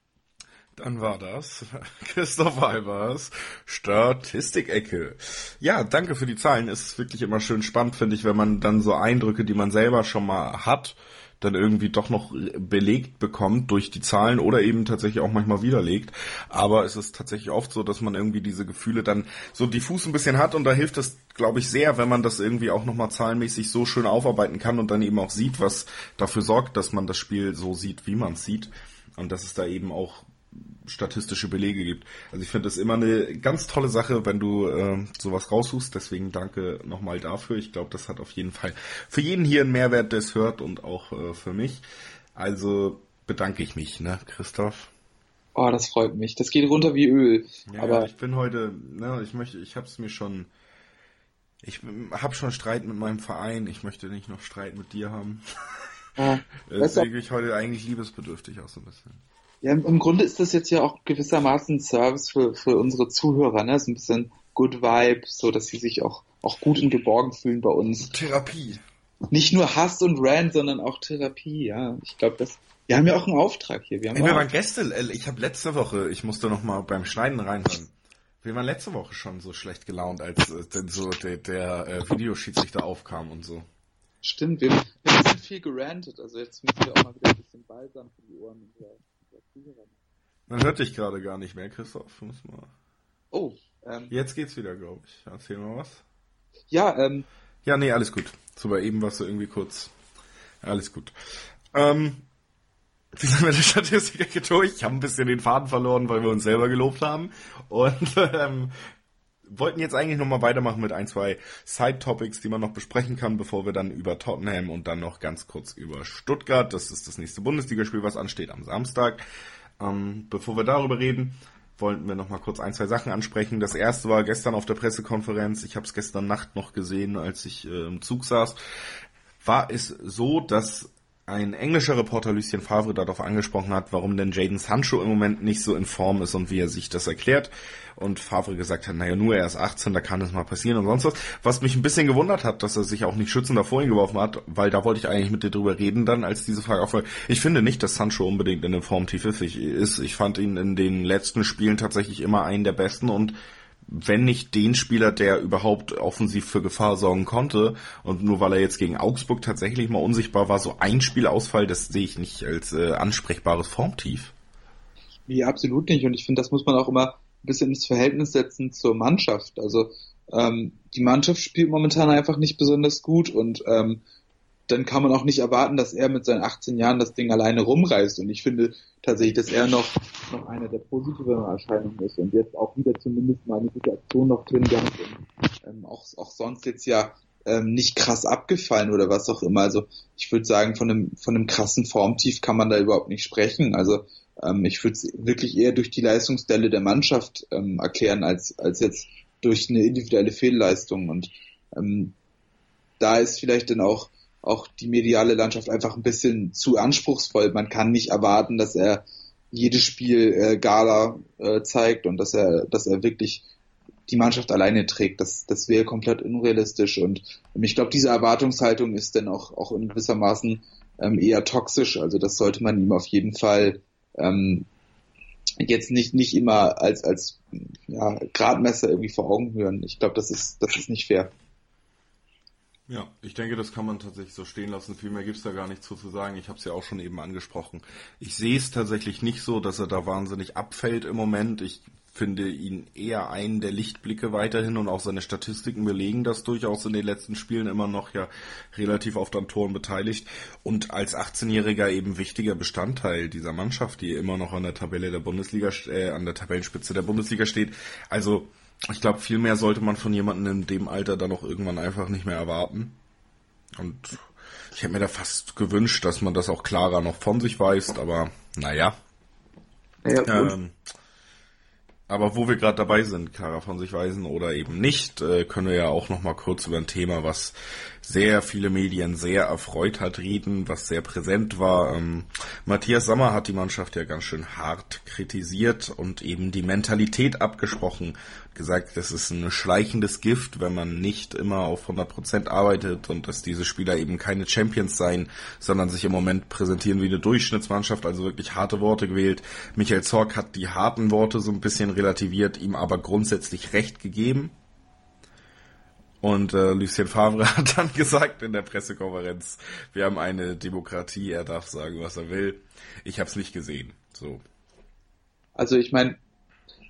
Dann war das Christoph Albers Statistik-Ecke. Ja, danke für die Zahlen. Ist wirklich immer schön spannend, finde ich, wenn man dann so Eindrücke, die man selber schon mal hat, dann irgendwie doch noch belegt bekommt durch die Zahlen oder eben tatsächlich auch manchmal widerlegt. Aber es ist tatsächlich oft so, dass man irgendwie diese Gefühle dann so diffus ein bisschen hat und da hilft es, glaube ich, sehr, wenn man das irgendwie auch nochmal zahlenmäßig so schön aufarbeiten kann und dann eben auch sieht, was dafür sorgt, dass man das Spiel so sieht, wie man es sieht. Und dass es da eben auch statistische Belege gibt. Also ich finde das immer eine ganz tolle Sache, wenn du äh, sowas raussuchst. Deswegen danke nochmal dafür. Ich glaube, das hat auf jeden Fall für jeden hier einen Mehrwert, der es hört und auch äh, für mich. Also bedanke ich mich, ne, Christoph? Oh, das freut mich. Das geht runter wie Öl. Ja, Aber ich bin heute, ne, ich möchte, ich habe es mir schon, ich habe schon Streit mit meinem Verein. Ich möchte nicht noch Streit mit dir haben. Ja, Deswegen bin ich heute eigentlich liebesbedürftig auch so ein bisschen. Ja, im Grunde ist das jetzt ja auch gewissermaßen ein Service für, für unsere Zuhörer, ne? So ein bisschen Good Vibe, so dass sie sich auch, auch gut und geborgen fühlen bei uns. Therapie. Nicht nur Hass und Rant, sondern auch Therapie, ja. Ich glaube, das, wir haben ja auch einen Auftrag hier. Wir haben Ey, wir waren gestern, äh, ich habe letzte Woche, ich musste noch mal beim Schneiden reinhören. Wir waren letzte Woche schon so schlecht gelaunt, als äh, denn so der, der äh, Videoschiedsrichter aufkam und so. stimmt, wir, wir haben ein bisschen viel gerantet, also jetzt müssen wir auch mal wieder ein bisschen balsam für die Ohren unserer Zuhörer. Man hört dich gerade gar nicht mehr, Christoph. Muss mal. Oh, ähm, Jetzt geht's wieder, glaube ich. Erzähl mal was. ja, ähm, Ja, nee, alles gut. So bei eben warst du irgendwie kurz. Alles gut. Ähm, wie sind wir der Statistik durch? Ich habe ein bisschen den Faden verloren, weil wir uns selber gelobt haben. Und ähm, wollten jetzt eigentlich nochmal weitermachen mit ein, zwei Side-Topics, die man noch besprechen kann, bevor wir dann über Tottenham und dann noch ganz kurz über Stuttgart, das ist das nächste Bundesligaspiel, was ansteht am Samstag. Ähm, bevor wir darüber reden, wollten wir noch mal kurz ein, zwei Sachen ansprechen. Das erste war gestern auf der Pressekonferenz. Ich habe es gestern Nacht noch gesehen, als ich äh, im Zug saß. War es so, dass ein englischer Reporter Lucien Favre darauf angesprochen hat, warum denn Jaden Sancho im Moment nicht so in Form ist und wie er sich das erklärt. Und Favre gesagt hat, naja, nur er ist 18, da kann das mal passieren und sonst was. Was mich ein bisschen gewundert hat, dass er sich auch nicht schützend davor hingeworfen hat, weil da wollte ich eigentlich mit dir drüber reden dann, als diese Frage aufhört. Ich finde nicht, dass Sancho unbedingt in der Form tief ist. Ich fand ihn in den letzten Spielen tatsächlich immer einen der besten und wenn nicht den Spieler, der überhaupt offensiv für Gefahr sorgen konnte. Und nur weil er jetzt gegen Augsburg tatsächlich mal unsichtbar war, so ein Spielausfall, das sehe ich nicht als äh, ansprechbares Formtief. Nee, absolut nicht. Und ich finde, das muss man auch immer ein bisschen ins Verhältnis setzen zur Mannschaft. Also ähm, die Mannschaft spielt momentan einfach nicht besonders gut und ähm, dann kann man auch nicht erwarten, dass er mit seinen 18 Jahren das Ding alleine rumreißt. Und ich finde tatsächlich, dass er noch, noch eine der positiveren Erscheinungen ist und jetzt auch wieder zumindest mal eine gute Aktion noch drin gehabt und ähm, auch, auch sonst jetzt ja ähm, nicht krass abgefallen oder was auch immer. Also ich würde sagen, von einem, von einem krassen Formtief kann man da überhaupt nicht sprechen. Also ähm, ich würde es wirklich eher durch die Leistungsstelle der Mannschaft ähm, erklären, als, als jetzt durch eine individuelle Fehlleistung. Und ähm, da ist vielleicht dann auch auch die mediale Landschaft einfach ein bisschen zu anspruchsvoll. Man kann nicht erwarten, dass er jedes Spiel äh, Gala äh, zeigt und dass er, dass er wirklich die Mannschaft alleine trägt. Das, das wäre komplett unrealistisch und ich glaube, diese Erwartungshaltung ist dann auch, auch in gewissermaßen ähm, eher toxisch. Also das sollte man ihm auf jeden Fall ähm, jetzt nicht nicht immer als als ja, Gradmesser irgendwie vor Augen hören. Ich glaube, das ist das ist nicht fair. Ja, ich denke, das kann man tatsächlich so stehen lassen. Viel mehr gibt's da gar nicht zu, zu sagen. Ich habe es ja auch schon eben angesprochen. Ich sehe es tatsächlich nicht so, dass er da wahnsinnig abfällt im Moment. Ich finde ihn eher einen der Lichtblicke weiterhin und auch seine Statistiken belegen das durchaus in den letzten Spielen immer noch ja relativ oft an Toren beteiligt und als 18-Jähriger eben wichtiger Bestandteil dieser Mannschaft, die immer noch an der Tabelle der Bundesliga, äh, an der Tabellenspitze der Bundesliga steht. Also ich glaube, viel mehr sollte man von jemandem in dem Alter dann auch irgendwann einfach nicht mehr erwarten. Und ich hätte mir da fast gewünscht, dass man das auch klarer noch von sich weist, aber naja. Ja, ähm, aber wo wir gerade dabei sind, klarer von sich weisen oder eben nicht, äh, können wir ja auch noch mal kurz über ein Thema, was sehr viele Medien sehr erfreut hat, reden, was sehr präsent war. Ähm, Matthias Sammer hat die Mannschaft ja ganz schön hart kritisiert und eben die Mentalität abgesprochen. Gesagt, das ist ein schleichendes Gift, wenn man nicht immer auf 100% arbeitet und dass diese Spieler eben keine Champions seien, sondern sich im Moment präsentieren wie eine Durchschnittsmannschaft, also wirklich harte Worte gewählt. Michael Zorc hat die harten Worte so ein bisschen relativiert, ihm aber grundsätzlich recht gegeben. Und äh, Lucien Favre hat dann gesagt in der Pressekonferenz, wir haben eine Demokratie, er darf sagen, was er will. Ich habe es nicht gesehen. So. Also ich meine,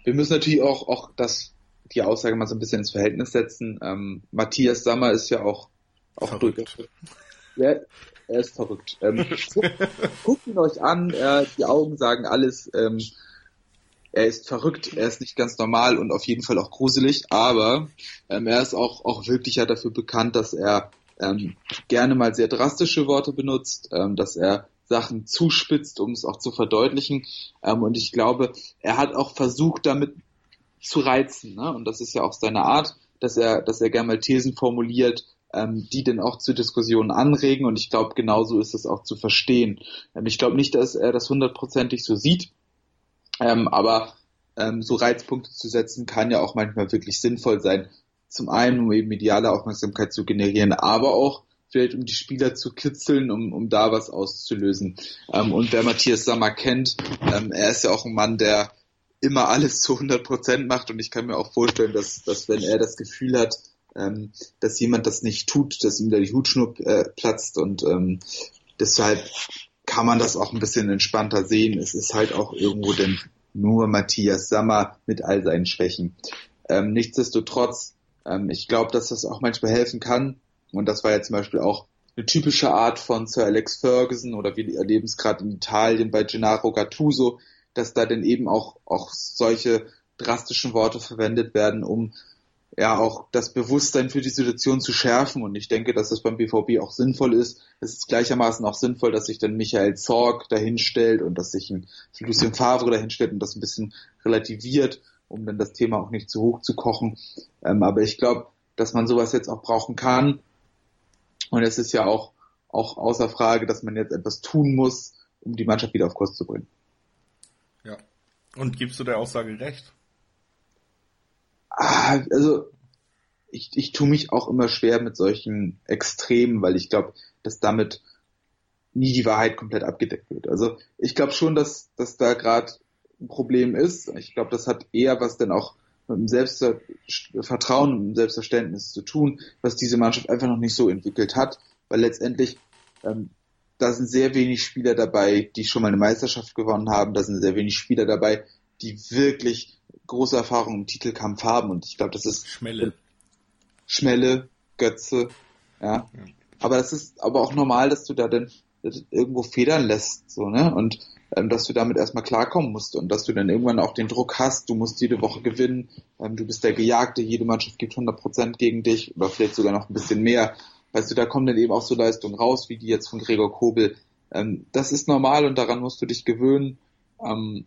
wir müssen natürlich auch, auch das, die Aussage mal so ein bisschen ins Verhältnis setzen. Ähm, Matthias Sammer ist ja auch, auch Verrückt. durch. Ja, er ist verrückt. Ähm, guckt, guckt ihn euch an, äh, die Augen sagen alles. Ähm, er ist verrückt, er ist nicht ganz normal und auf jeden Fall auch gruselig, aber ähm, er ist auch, auch wirklich ja dafür bekannt, dass er ähm, gerne mal sehr drastische Worte benutzt, ähm, dass er Sachen zuspitzt, um es auch zu verdeutlichen. Ähm, und ich glaube, er hat auch versucht, damit zu reizen. Ne? Und das ist ja auch seine Art, dass er, dass er gerne mal Thesen formuliert, ähm, die dann auch zu Diskussionen anregen. Und ich glaube, genauso ist es auch zu verstehen. Ähm, ich glaube nicht, dass er das hundertprozentig so sieht, ähm, aber ähm, so Reizpunkte zu setzen kann ja auch manchmal wirklich sinnvoll sein. Zum einen, um eben mediale Aufmerksamkeit zu generieren, aber auch vielleicht um die Spieler zu kitzeln, um, um da was auszulösen. Ähm, und wer Matthias Sammer kennt, ähm, er ist ja auch ein Mann, der immer alles zu 100 Prozent macht und ich kann mir auch vorstellen, dass, dass wenn er das Gefühl hat, ähm, dass jemand das nicht tut, dass ihm da die Hutschnur äh, platzt und ähm, deshalb kann man das auch ein bisschen entspannter sehen. Es ist halt auch irgendwo denn nur Matthias Sammer mit all seinen Schwächen. Ähm, nichtsdestotrotz, ähm, ich glaube, dass das auch manchmal helfen kann. Und das war ja zum Beispiel auch eine typische Art von Sir Alex Ferguson oder wir erleben es gerade in Italien bei Gennaro Gattuso, dass da denn eben auch, auch solche drastischen Worte verwendet werden, um ja auch das Bewusstsein für die Situation zu schärfen. Und ich denke, dass das beim BVB auch sinnvoll ist. Es ist gleichermaßen auch sinnvoll, dass sich dann Michael Zorg dahinstellt und dass sich ein Lucien Favre dahinstellt und das ein bisschen relativiert, um dann das Thema auch nicht zu hoch zu kochen. Ähm, aber ich glaube, dass man sowas jetzt auch brauchen kann. Und es ist ja auch, auch außer Frage, dass man jetzt etwas tun muss, um die Mannschaft wieder auf Kurs zu bringen. Ja. Und gibst du der Aussage recht? Ah, also ich, ich tue mich auch immer schwer mit solchen Extremen, weil ich glaube, dass damit nie die Wahrheit komplett abgedeckt wird. Also ich glaube schon, dass, dass da gerade ein Problem ist. Ich glaube, das hat eher was denn auch mit dem Selbstvertrauen und dem Selbstverständnis zu tun, was diese Mannschaft einfach noch nicht so entwickelt hat, weil letztendlich ähm, da sind sehr wenig Spieler dabei, die schon mal eine Meisterschaft gewonnen haben, da sind sehr wenig Spieler dabei, die wirklich große Erfahrung im Titelkampf haben und ich glaube, das ist Schmelle. Schmelle, Götze, ja. ja. Aber das ist aber auch normal, dass du da dann irgendwo federn lässt, so, ne? Und ähm, dass du damit erstmal klarkommen musst und dass du dann irgendwann auch den Druck hast, du musst jede Woche gewinnen, ähm, du bist der Gejagte, jede Mannschaft gibt 100% gegen dich oder vielleicht sogar noch ein bisschen mehr. Weißt du, da kommen dann eben auch so Leistungen raus, wie die jetzt von Gregor Kobel. Ähm, das ist normal und daran musst du dich gewöhnen. Ähm,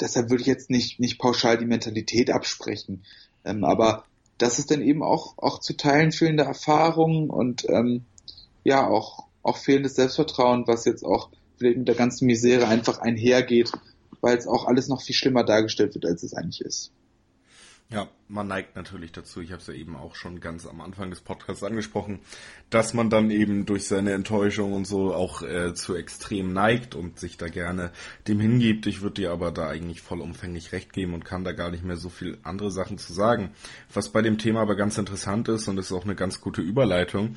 deshalb würde ich jetzt nicht, nicht pauschal die Mentalität absprechen. Ähm, aber das ist dann eben auch, auch zu Teilen fehlende Erfahrung und ähm, ja, auch, auch fehlendes Selbstvertrauen, was jetzt auch vielleicht mit der ganzen Misere einfach einhergeht, weil es auch alles noch viel schlimmer dargestellt wird, als es eigentlich ist. Ja, man neigt natürlich dazu, ich habe es ja eben auch schon ganz am Anfang des Podcasts angesprochen, dass man dann eben durch seine Enttäuschung und so auch äh, zu extrem neigt und sich da gerne dem hingibt. Ich würde dir aber da eigentlich vollumfänglich recht geben und kann da gar nicht mehr so viel andere Sachen zu sagen. Was bei dem Thema aber ganz interessant ist und ist auch eine ganz gute Überleitung,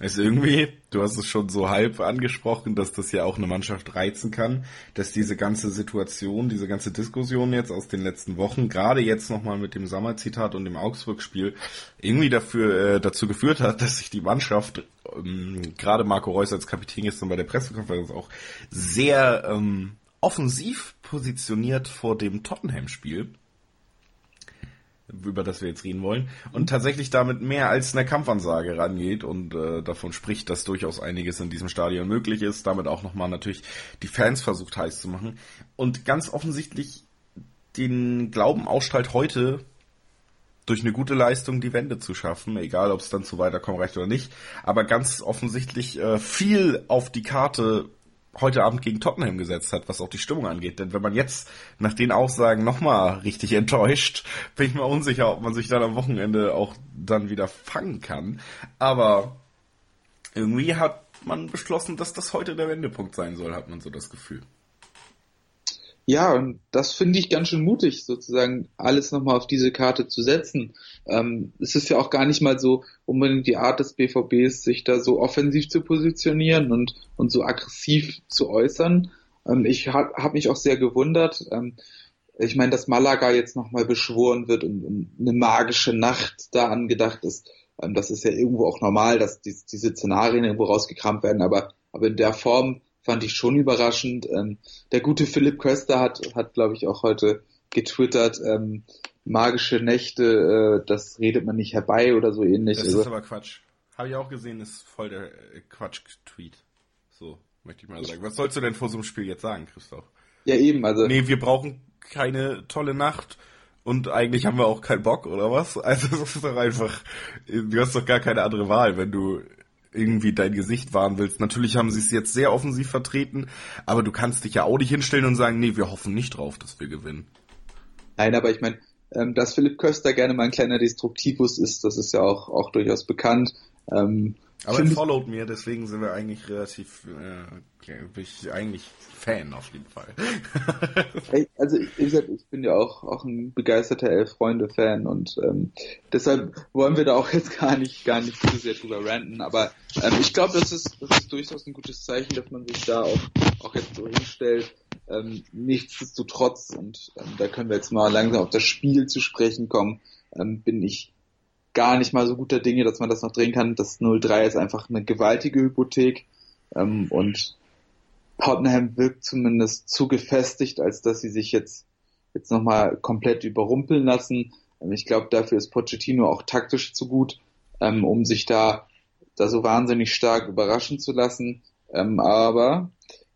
ist irgendwie, du hast es schon so halb angesprochen, dass das ja auch eine Mannschaft reizen kann, dass diese ganze Situation, diese ganze Diskussion jetzt aus den letzten Wochen, gerade jetzt nochmal mit dem Sommerzitat und dem Augsburg-Spiel, irgendwie dafür, äh, dazu geführt hat, dass sich die Mannschaft, ähm, gerade Marco Reus als Kapitän gestern bei der Pressekonferenz auch sehr ähm, offensiv positioniert vor dem Tottenham-Spiel über das wir jetzt reden wollen, und tatsächlich damit mehr als eine Kampfansage rangeht und äh, davon spricht, dass durchaus einiges in diesem Stadion möglich ist, damit auch nochmal natürlich die Fans versucht heiß zu machen. Und ganz offensichtlich den Glauben ausstrahlt heute durch eine gute Leistung die Wende zu schaffen, egal ob es dann zu weiterkommen reicht oder nicht, aber ganz offensichtlich äh, viel auf die Karte heute Abend gegen Tottenham gesetzt hat, was auch die Stimmung angeht. Denn wenn man jetzt nach den Aussagen nochmal richtig enttäuscht, bin ich mir unsicher, ob man sich dann am Wochenende auch dann wieder fangen kann. Aber irgendwie hat man beschlossen, dass das heute der Wendepunkt sein soll, hat man so das Gefühl. Ja, und das finde ich ganz schön mutig, sozusagen alles nochmal auf diese Karte zu setzen. Ähm, es ist ja auch gar nicht mal so unbedingt die Art des BVBs, sich da so offensiv zu positionieren und, und so aggressiv zu äußern. Ähm, ich habe hab mich auch sehr gewundert. Ähm, ich meine, dass Malaga jetzt nochmal beschworen wird und, und, eine magische Nacht da angedacht ist, ähm, das ist ja irgendwo auch normal, dass die, diese Szenarien irgendwo rausgekramt werden, aber, aber in der Form fand ich schon überraschend. Ähm, der gute Philipp Köster hat, hat glaube ich, auch heute getwittert, ähm, magische Nächte, äh, das redet man nicht herbei oder so ähnlich. Das also, ist aber Quatsch. Habe ich auch gesehen, ist voll der äh, Quatsch-Tweet. So, möchte ich mal sagen. Was sollst du denn vor so einem Spiel jetzt sagen, Christoph? Ja, eben, also. Nee, wir brauchen keine tolle Nacht und eigentlich haben wir auch keinen Bock, oder was? Also, das ist doch einfach, du hast doch gar keine andere Wahl, wenn du irgendwie dein Gesicht wahren willst. Natürlich haben sie es jetzt sehr offensiv vertreten, aber du kannst dich ja auch nicht hinstellen und sagen, nee, wir hoffen nicht drauf, dass wir gewinnen. Nein, aber ich meine, ähm, dass Philipp Köster gerne mal ein kleiner Destruktivus ist, das ist ja auch, auch durchaus bekannt. Ähm, aber er followt mir, deswegen sind wir eigentlich relativ, äh, bin ich eigentlich Fan auf jeden Fall. also ich, ich bin ja auch, auch ein begeisterter Elf-Freunde-Fan und ähm, deshalb wollen wir da auch jetzt gar nicht, gar nicht zu sehr drüber ranten, aber ähm, ich glaube, das ist, das ist durchaus ein gutes Zeichen, dass man sich da auch, auch jetzt so hinstellt. Ähm, nichtsdestotrotz, und ähm, da können wir jetzt mal langsam auf das Spiel zu sprechen kommen, ähm, bin ich gar nicht mal so guter Dinge, dass man das noch drehen kann. Das 0-3 ist einfach eine gewaltige Hypothek ähm, und Tottenham wirkt zumindest zu gefestigt, als dass sie sich jetzt jetzt nochmal komplett überrumpeln lassen. Ähm, ich glaube, dafür ist Pochettino auch taktisch zu gut, ähm, um sich da, da so wahnsinnig stark überraschen zu lassen. Ähm, aber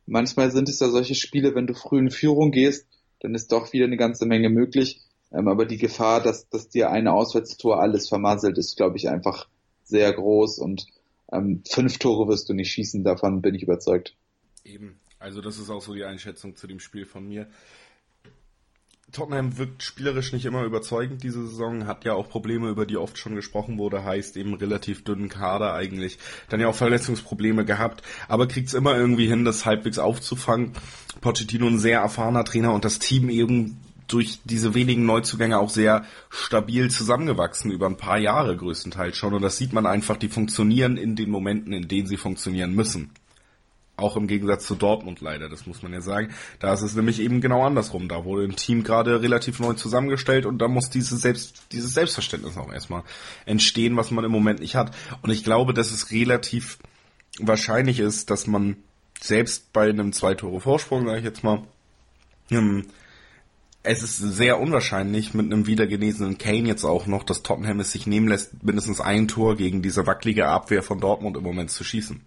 manchmal sind es ja solche Spiele, wenn du früh in Führung gehst, dann ist doch wieder eine ganze Menge möglich. Ähm, aber die Gefahr, dass, dass dir eine Auswärtstor alles vermasselt, ist, glaube ich, einfach sehr groß und ähm, fünf Tore wirst du nicht schießen, davon bin ich überzeugt. Eben, also das ist auch so die Einschätzung zu dem Spiel von mir. Tottenham wirkt spielerisch nicht immer überzeugend diese Saison, hat ja auch Probleme, über die oft schon gesprochen wurde, heißt eben relativ dünnen Kader eigentlich, dann ja auch Verletzungsprobleme gehabt, aber kriegt es immer irgendwie hin, das halbwegs aufzufangen. Pochettino ein sehr erfahrener Trainer und das Team eben durch diese wenigen Neuzugänge auch sehr stabil zusammengewachsen über ein paar Jahre größtenteils schon. Und das sieht man einfach, die funktionieren in den Momenten, in denen sie funktionieren müssen. Auch im Gegensatz zu Dortmund leider, das muss man ja sagen. Da ist es nämlich eben genau andersrum. Da wurde ein Team gerade relativ neu zusammengestellt und da muss dieses, Selbst, dieses Selbstverständnis auch erstmal entstehen, was man im Moment nicht hat. Und ich glaube, dass es relativ wahrscheinlich ist, dass man selbst bei einem zwei Tore Vorsprung, sage ich jetzt mal, ähm, es ist sehr unwahrscheinlich mit einem wiedergenesenen Kane jetzt auch noch, dass Tottenham es sich nehmen lässt, mindestens ein Tor gegen diese wackelige Abwehr von Dortmund im Moment zu schießen.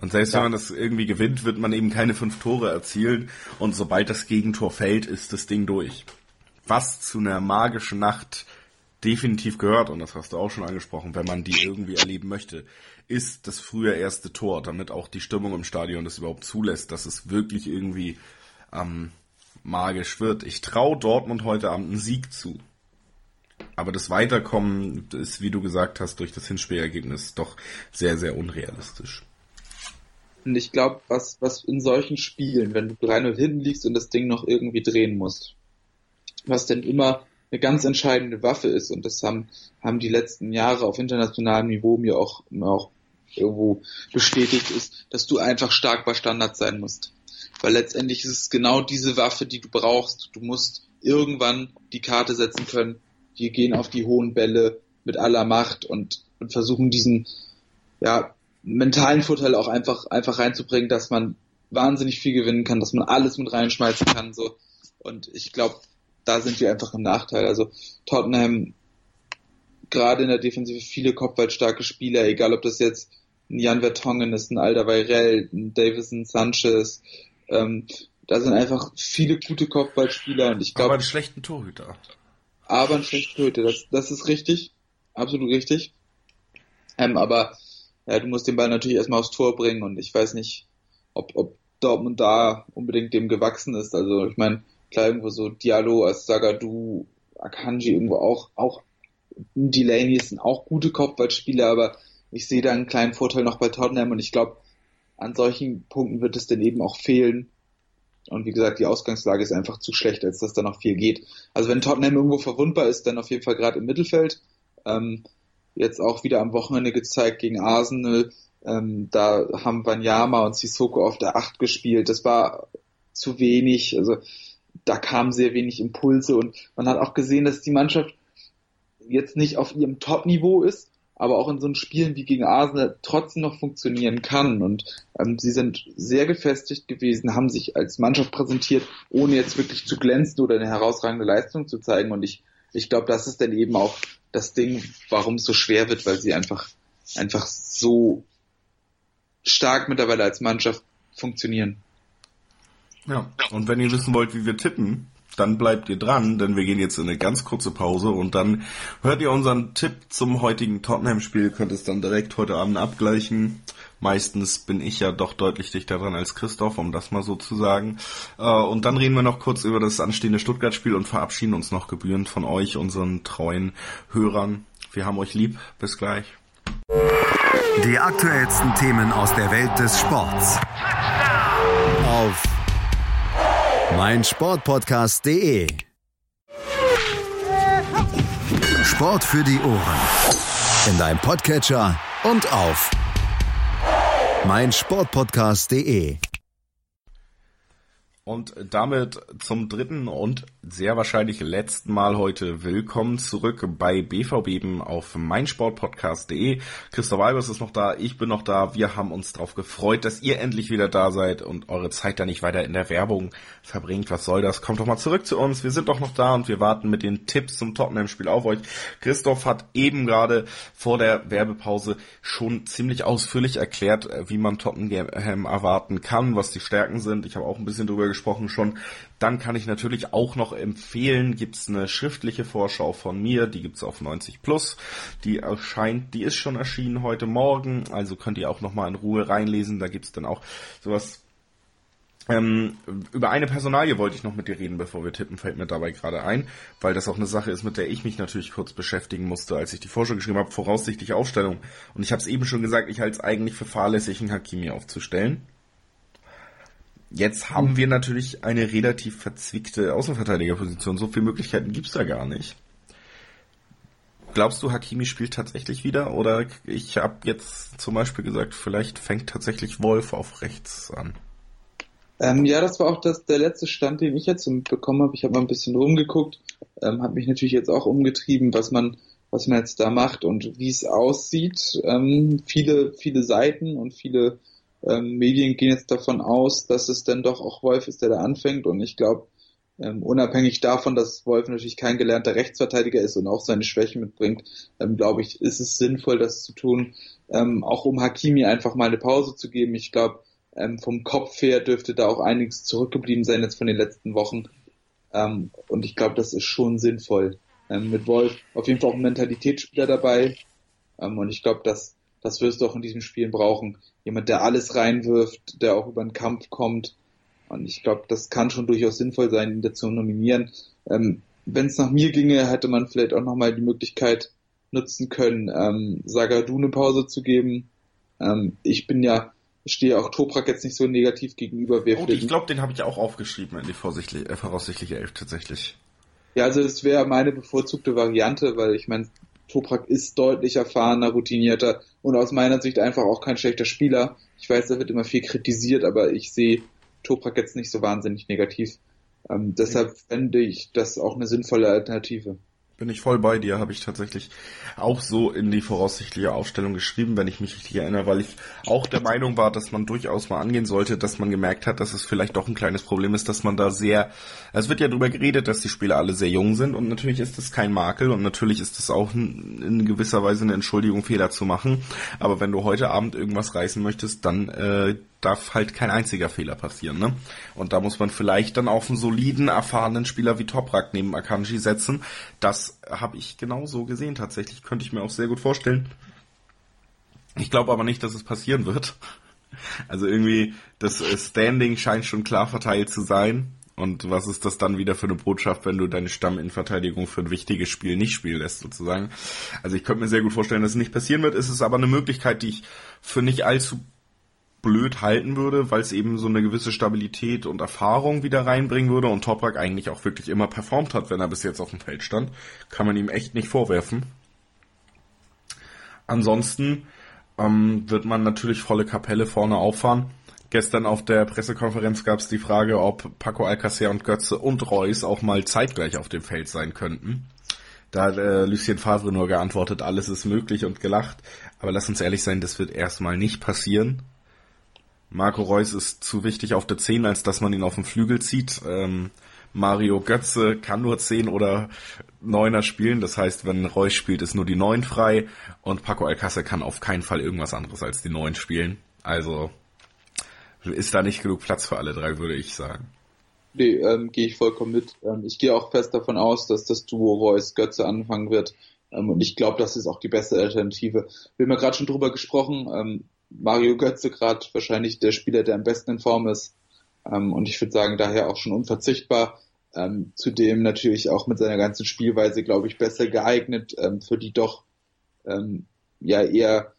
Und selbst ja. wenn man das irgendwie gewinnt, wird man eben keine fünf Tore erzielen. Und sobald das Gegentor fällt, ist das Ding durch. Was zu einer magischen Nacht definitiv gehört, und das hast du auch schon angesprochen, wenn man die irgendwie erleben möchte, ist das frühe erste Tor, damit auch die Stimmung im Stadion das überhaupt zulässt, dass es wirklich irgendwie ähm, magisch wird. Ich traue Dortmund heute Abend einen Sieg zu. Aber das Weiterkommen ist, wie du gesagt hast, durch das Hinspielergebnis doch sehr, sehr unrealistisch. Und ich glaube, was, was in solchen Spielen, wenn du 3-0 hinten liegst und das Ding noch irgendwie drehen musst, was denn immer eine ganz entscheidende Waffe ist, und das haben, haben die letzten Jahre auf internationalem Niveau mir auch, mir auch irgendwo bestätigt, ist, dass du einfach stark bei Standard sein musst. Weil letztendlich ist es genau diese Waffe, die du brauchst. Du musst irgendwann die Karte setzen können. Wir gehen auf die hohen Bälle mit aller Macht und, und versuchen diesen, ja, mentalen Vorteil auch einfach, einfach reinzubringen, dass man wahnsinnig viel gewinnen kann, dass man alles mit reinschmeißen kann, so. Und ich glaube, da sind wir einfach im Nachteil. Also Tottenham, gerade in der Defensive, viele kopfballstarke Spieler, egal ob das jetzt ein Jan Vertongen ist, ein Alder Weirell, ein Davison Sanchez, ähm, da sind einfach viele gute Kopfballspieler und ich glaube. Aber einen schlechten Torhüter. Aber einen schlechten Torhüter, das, das ist richtig. Absolut richtig. Ähm, aber ja, du musst den Ball natürlich erstmal aufs Tor bringen und ich weiß nicht, ob, ob Dortmund da unbedingt dem gewachsen ist. Also ich meine, klar irgendwo so Diallo, Sagadu, Akanji irgendwo auch, auch Delaney sind auch gute Kopfballspieler, aber ich sehe da einen kleinen Vorteil noch bei Tottenham und ich glaube, an solchen Punkten wird es dann eben auch fehlen. Und wie gesagt, die Ausgangslage ist einfach zu schlecht, als dass da noch viel geht. Also wenn Tottenham irgendwo verwundbar ist, dann auf jeden Fall gerade im Mittelfeld. Ähm, jetzt auch wieder am Wochenende gezeigt gegen Arsenal. Ähm, da haben Wanyama und Sissoko auf der Acht gespielt. Das war zu wenig. Also da kamen sehr wenig Impulse und man hat auch gesehen, dass die Mannschaft jetzt nicht auf ihrem Top-Niveau ist, aber auch in so Spielen wie gegen Arsenal trotzdem noch funktionieren kann. Und ähm, sie sind sehr gefestigt gewesen, haben sich als Mannschaft präsentiert, ohne jetzt wirklich zu glänzen oder eine herausragende Leistung zu zeigen. Und ich, ich glaube, das ist dann eben auch das Ding, warum es so schwer wird, weil sie einfach, einfach so stark mittlerweile als Mannschaft funktionieren. Ja, und wenn ihr wissen wollt, wie wir tippen, dann bleibt ihr dran, denn wir gehen jetzt in eine ganz kurze Pause und dann hört ihr unseren Tipp zum heutigen Tottenham-Spiel, könnt es dann direkt heute Abend abgleichen. Meistens bin ich ja doch deutlich dichter dran als Christoph, um das mal so zu sagen. Äh, und dann reden wir noch kurz über das anstehende Stuttgart-Spiel und verabschieden uns noch gebührend von euch, unseren treuen Hörern. Wir haben euch lieb. Bis gleich. Die aktuellsten Themen aus der Welt des Sports. Auf meinsportpodcast.de. Sport für die Ohren. In deinem Podcatcher und auf meinsportpodcast.de. Und damit zum dritten und sehr wahrscheinlich letzten Mal heute willkommen zurück bei BVB auf meinsportpodcast.de. Christoph Albers ist noch da, ich bin noch da. Wir haben uns darauf gefreut, dass ihr endlich wieder da seid und eure Zeit da nicht weiter in der Werbung verbringt. Was soll das? Kommt doch mal zurück zu uns. Wir sind doch noch da und wir warten mit den Tipps zum Tottenham-Spiel auf euch. Christoph hat eben gerade vor der Werbepause schon ziemlich ausführlich erklärt, wie man Tottenham erwarten kann, was die Stärken sind. Ich habe auch ein bisschen drüber gesprochen schon. Dann kann ich natürlich auch noch empfehlen, gibt's eine schriftliche Vorschau von mir, die gibt's auf 90 Plus. Die erscheint, die ist schon erschienen heute Morgen, also könnt ihr auch nochmal in Ruhe reinlesen. Da gibt's dann auch sowas ähm, über eine Personalie wollte ich noch mit dir reden, bevor wir tippen, fällt mir dabei gerade ein, weil das auch eine Sache ist, mit der ich mich natürlich kurz beschäftigen musste, als ich die Vorschau geschrieben habe, voraussichtlich Aufstellung. Und ich habe es eben schon gesagt, ich halte es eigentlich für fahrlässig, einen Hakimi aufzustellen. Jetzt haben wir natürlich eine relativ verzwickte Außenverteidigerposition. So viele Möglichkeiten gibt's da gar nicht. Glaubst du, Hakimi spielt tatsächlich wieder? Oder ich habe jetzt zum Beispiel gesagt, vielleicht fängt tatsächlich Wolf auf rechts an. Ähm, ja, das war auch das, der letzte Stand, den ich jetzt mitbekommen habe. Ich habe mal ein bisschen rumgeguckt, ähm, habe mich natürlich jetzt auch umgetrieben, was man, was man jetzt da macht und wie es aussieht. Ähm, viele, viele Seiten und viele ähm, Medien gehen jetzt davon aus, dass es dann doch auch Wolf ist, der da anfängt. Und ich glaube, ähm, unabhängig davon, dass Wolf natürlich kein gelernter Rechtsverteidiger ist und auch seine Schwächen mitbringt, ähm, glaube ich, ist es sinnvoll, das zu tun, ähm, auch um Hakimi einfach mal eine Pause zu geben. Ich glaube, ähm, vom Kopf her dürfte da auch einiges zurückgeblieben sein jetzt von den letzten Wochen. Ähm, und ich glaube, das ist schon sinnvoll. Ähm, mit Wolf auf jeden Fall auch ein Mentalitätsspieler dabei. Ähm, und ich glaube, dass das wirst du auch in diesen Spielen brauchen. Jemand, der alles reinwirft, der auch über den Kampf kommt. Und ich glaube, das kann schon durchaus sinnvoll sein, ihn dazu nominieren. Ähm, Wenn es nach mir ginge, hätte man vielleicht auch nochmal die Möglichkeit nutzen können, ähm, Sagadu eine Pause zu geben. Ähm, ich bin ja, stehe auch Toprak jetzt nicht so negativ gegenüber. Wir oh, ich glaube, den habe ich auch aufgeschrieben in die äh, voraussichtliche Elf tatsächlich. Ja, also es wäre meine bevorzugte Variante, weil ich meine, Toprak ist deutlich erfahrener, routinierter und aus meiner Sicht einfach auch kein schlechter Spieler. Ich weiß, da wird immer viel kritisiert, aber ich sehe Toprak jetzt nicht so wahnsinnig negativ. Ähm, deshalb fände ich das auch eine sinnvolle Alternative. Bin ich voll bei dir, habe ich tatsächlich auch so in die voraussichtliche Aufstellung geschrieben, wenn ich mich richtig erinnere, weil ich auch der Meinung war, dass man durchaus mal angehen sollte, dass man gemerkt hat, dass es vielleicht doch ein kleines Problem ist, dass man da sehr, es wird ja darüber geredet, dass die Spieler alle sehr jung sind und natürlich ist das kein Makel und natürlich ist das auch in gewisser Weise eine Entschuldigung, Fehler zu machen. Aber wenn du heute Abend irgendwas reißen möchtest, dann äh, darf halt kein einziger Fehler passieren. Ne? Und da muss man vielleicht dann auf einen soliden, erfahrenen Spieler wie Toprak neben Akanji setzen. Das habe ich genau so gesehen tatsächlich. Könnte ich mir auch sehr gut vorstellen. Ich glaube aber nicht, dass es passieren wird. Also irgendwie, das Standing scheint schon klar verteilt zu sein. Und was ist das dann wieder für eine Botschaft, wenn du deine Stamminverteidigung für ein wichtiges Spiel nicht spielen lässt, sozusagen? Also ich könnte mir sehr gut vorstellen, dass es nicht passieren wird. Es ist aber eine Möglichkeit, die ich für nicht allzu blöd halten würde, weil es eben so eine gewisse Stabilität und Erfahrung wieder reinbringen würde und Toprak eigentlich auch wirklich immer performt hat, wenn er bis jetzt auf dem Feld stand. Kann man ihm echt nicht vorwerfen. Ansonsten ähm, wird man natürlich volle Kapelle vorne auffahren. Gestern auf der Pressekonferenz gab es die Frage, ob Paco Alcacer und Götze und Reus auch mal zeitgleich auf dem Feld sein könnten. Da hat äh, Lucien Favre nur geantwortet, alles ist möglich und gelacht. Aber lass uns ehrlich sein, das wird erstmal nicht passieren. Marco Reus ist zu wichtig auf der 10, als dass man ihn auf den Flügel zieht. Ähm, Mario Götze kann nur 10 oder 9er spielen. Das heißt, wenn Reus spielt, ist nur die 9 frei. Und Paco Alcácer kann auf keinen Fall irgendwas anderes als die 9 spielen. Also ist da nicht genug Platz für alle drei, würde ich sagen. Nee, ähm, gehe ich vollkommen mit. Ähm, ich gehe auch fest davon aus, dass das Duo Reus Götze anfangen wird. Ähm, und ich glaube, das ist auch die beste Alternative. Wir haben ja gerade schon drüber gesprochen. Ähm, Mario Götze gerade wahrscheinlich der Spieler, der am besten in Form ist. Ähm, und ich würde sagen, daher auch schon unverzichtbar. Ähm, zudem natürlich auch mit seiner ganzen Spielweise, glaube ich, besser geeignet ähm, für die doch ähm, ja eher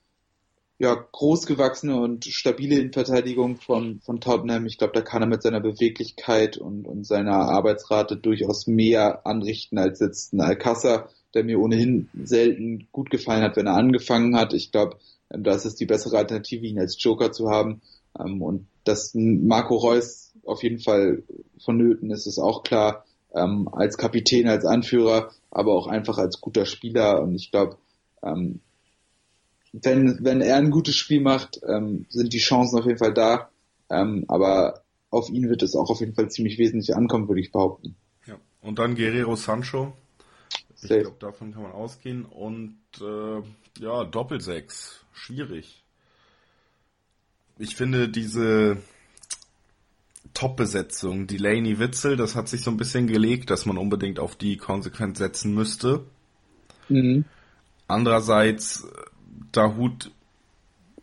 ja, großgewachsene und stabile Innenverteidigung von, von Tottenham. Ich glaube, da kann er mit seiner Beweglichkeit und, und seiner Arbeitsrate durchaus mehr anrichten als jetzt ein Alcázar, der mir ohnehin selten gut gefallen hat, wenn er angefangen hat. Ich glaube, da ist es die bessere Alternative, ihn als Joker zu haben. Ähm, und dass Marco Reus auf jeden Fall vonnöten ist, ist auch klar. Ähm, als Kapitän, als Anführer, aber auch einfach als guter Spieler. Und ich glaube, ähm, wenn, wenn er ein gutes Spiel macht, sind die Chancen auf jeden Fall da. Aber auf ihn wird es auch auf jeden Fall ziemlich wesentlich ankommen, würde ich behaupten. Ja. Und dann Guerrero Sancho. Ich glaube, davon kann man ausgehen. Und äh, ja, Doppelsechs. Schwierig. Ich finde diese Top-Besetzung, Delaney Witzel, das hat sich so ein bisschen gelegt, dass man unbedingt auf die konsequent setzen müsste. Mhm. Andererseits, Dahut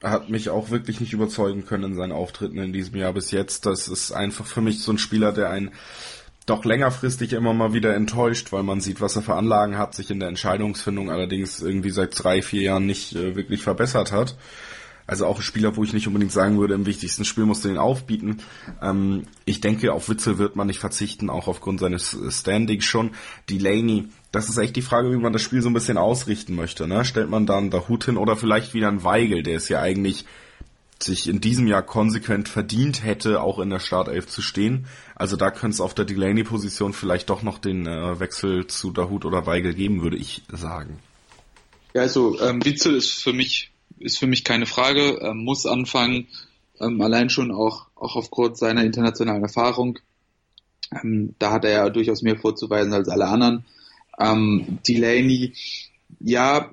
hat mich auch wirklich nicht überzeugen können in seinen Auftritten in diesem Jahr bis jetzt. Das ist einfach für mich so ein Spieler, der ein doch längerfristig immer mal wieder enttäuscht, weil man sieht, was er für Anlagen hat, sich in der Entscheidungsfindung allerdings irgendwie seit drei, vier Jahren nicht äh, wirklich verbessert hat. Also auch ein Spieler, wo ich nicht unbedingt sagen würde, im wichtigsten Spiel musst du ihn aufbieten. Ähm, ich denke, auf Witzel wird man nicht verzichten, auch aufgrund seines Standings schon. Delaney, das ist echt die Frage, wie man das Spiel so ein bisschen ausrichten möchte. Ne? Stellt man dann da Hut hin oder vielleicht wieder ein Weigel, der ist ja eigentlich sich in diesem Jahr konsequent verdient hätte, auch in der Startelf zu stehen. Also da könnte es auf der Delaney-Position vielleicht doch noch den äh, Wechsel zu Dahut oder Weigel geben, würde ich sagen. Ja, also ähm, Witzel ist für mich ist für mich keine Frage, ähm, muss anfangen, ähm, allein schon auch, auch aufgrund seiner internationalen Erfahrung. Ähm, da hat er ja durchaus mehr vorzuweisen als alle anderen. Ähm, Delaney, ja,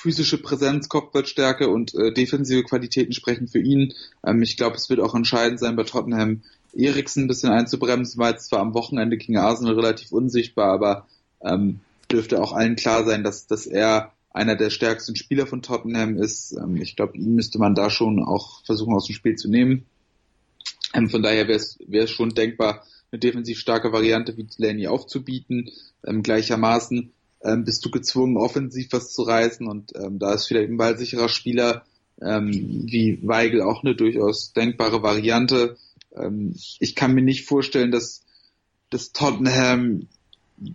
physische Präsenz, Kopfballstärke und äh, defensive Qualitäten sprechen für ihn. Ähm, ich glaube, es wird auch entscheidend sein, bei Tottenham Eriksen ein bisschen einzubremsen, war jetzt zwar am Wochenende gegen Arsenal relativ unsichtbar, aber ähm, dürfte auch allen klar sein, dass, dass er einer der stärksten Spieler von Tottenham ist. Ähm, ich glaube, ihn müsste man da schon auch versuchen aus dem Spiel zu nehmen. Ähm, von daher wäre es schon denkbar, eine defensiv starke Variante wie Delaney aufzubieten. Ähm, gleichermaßen ähm, bist du gezwungen, offensiv was zu reißen und ähm, da ist vielleicht ein ballsicherer Spieler ähm, wie Weigel auch eine durchaus denkbare Variante. Ähm, ich kann mir nicht vorstellen, dass, dass Tottenham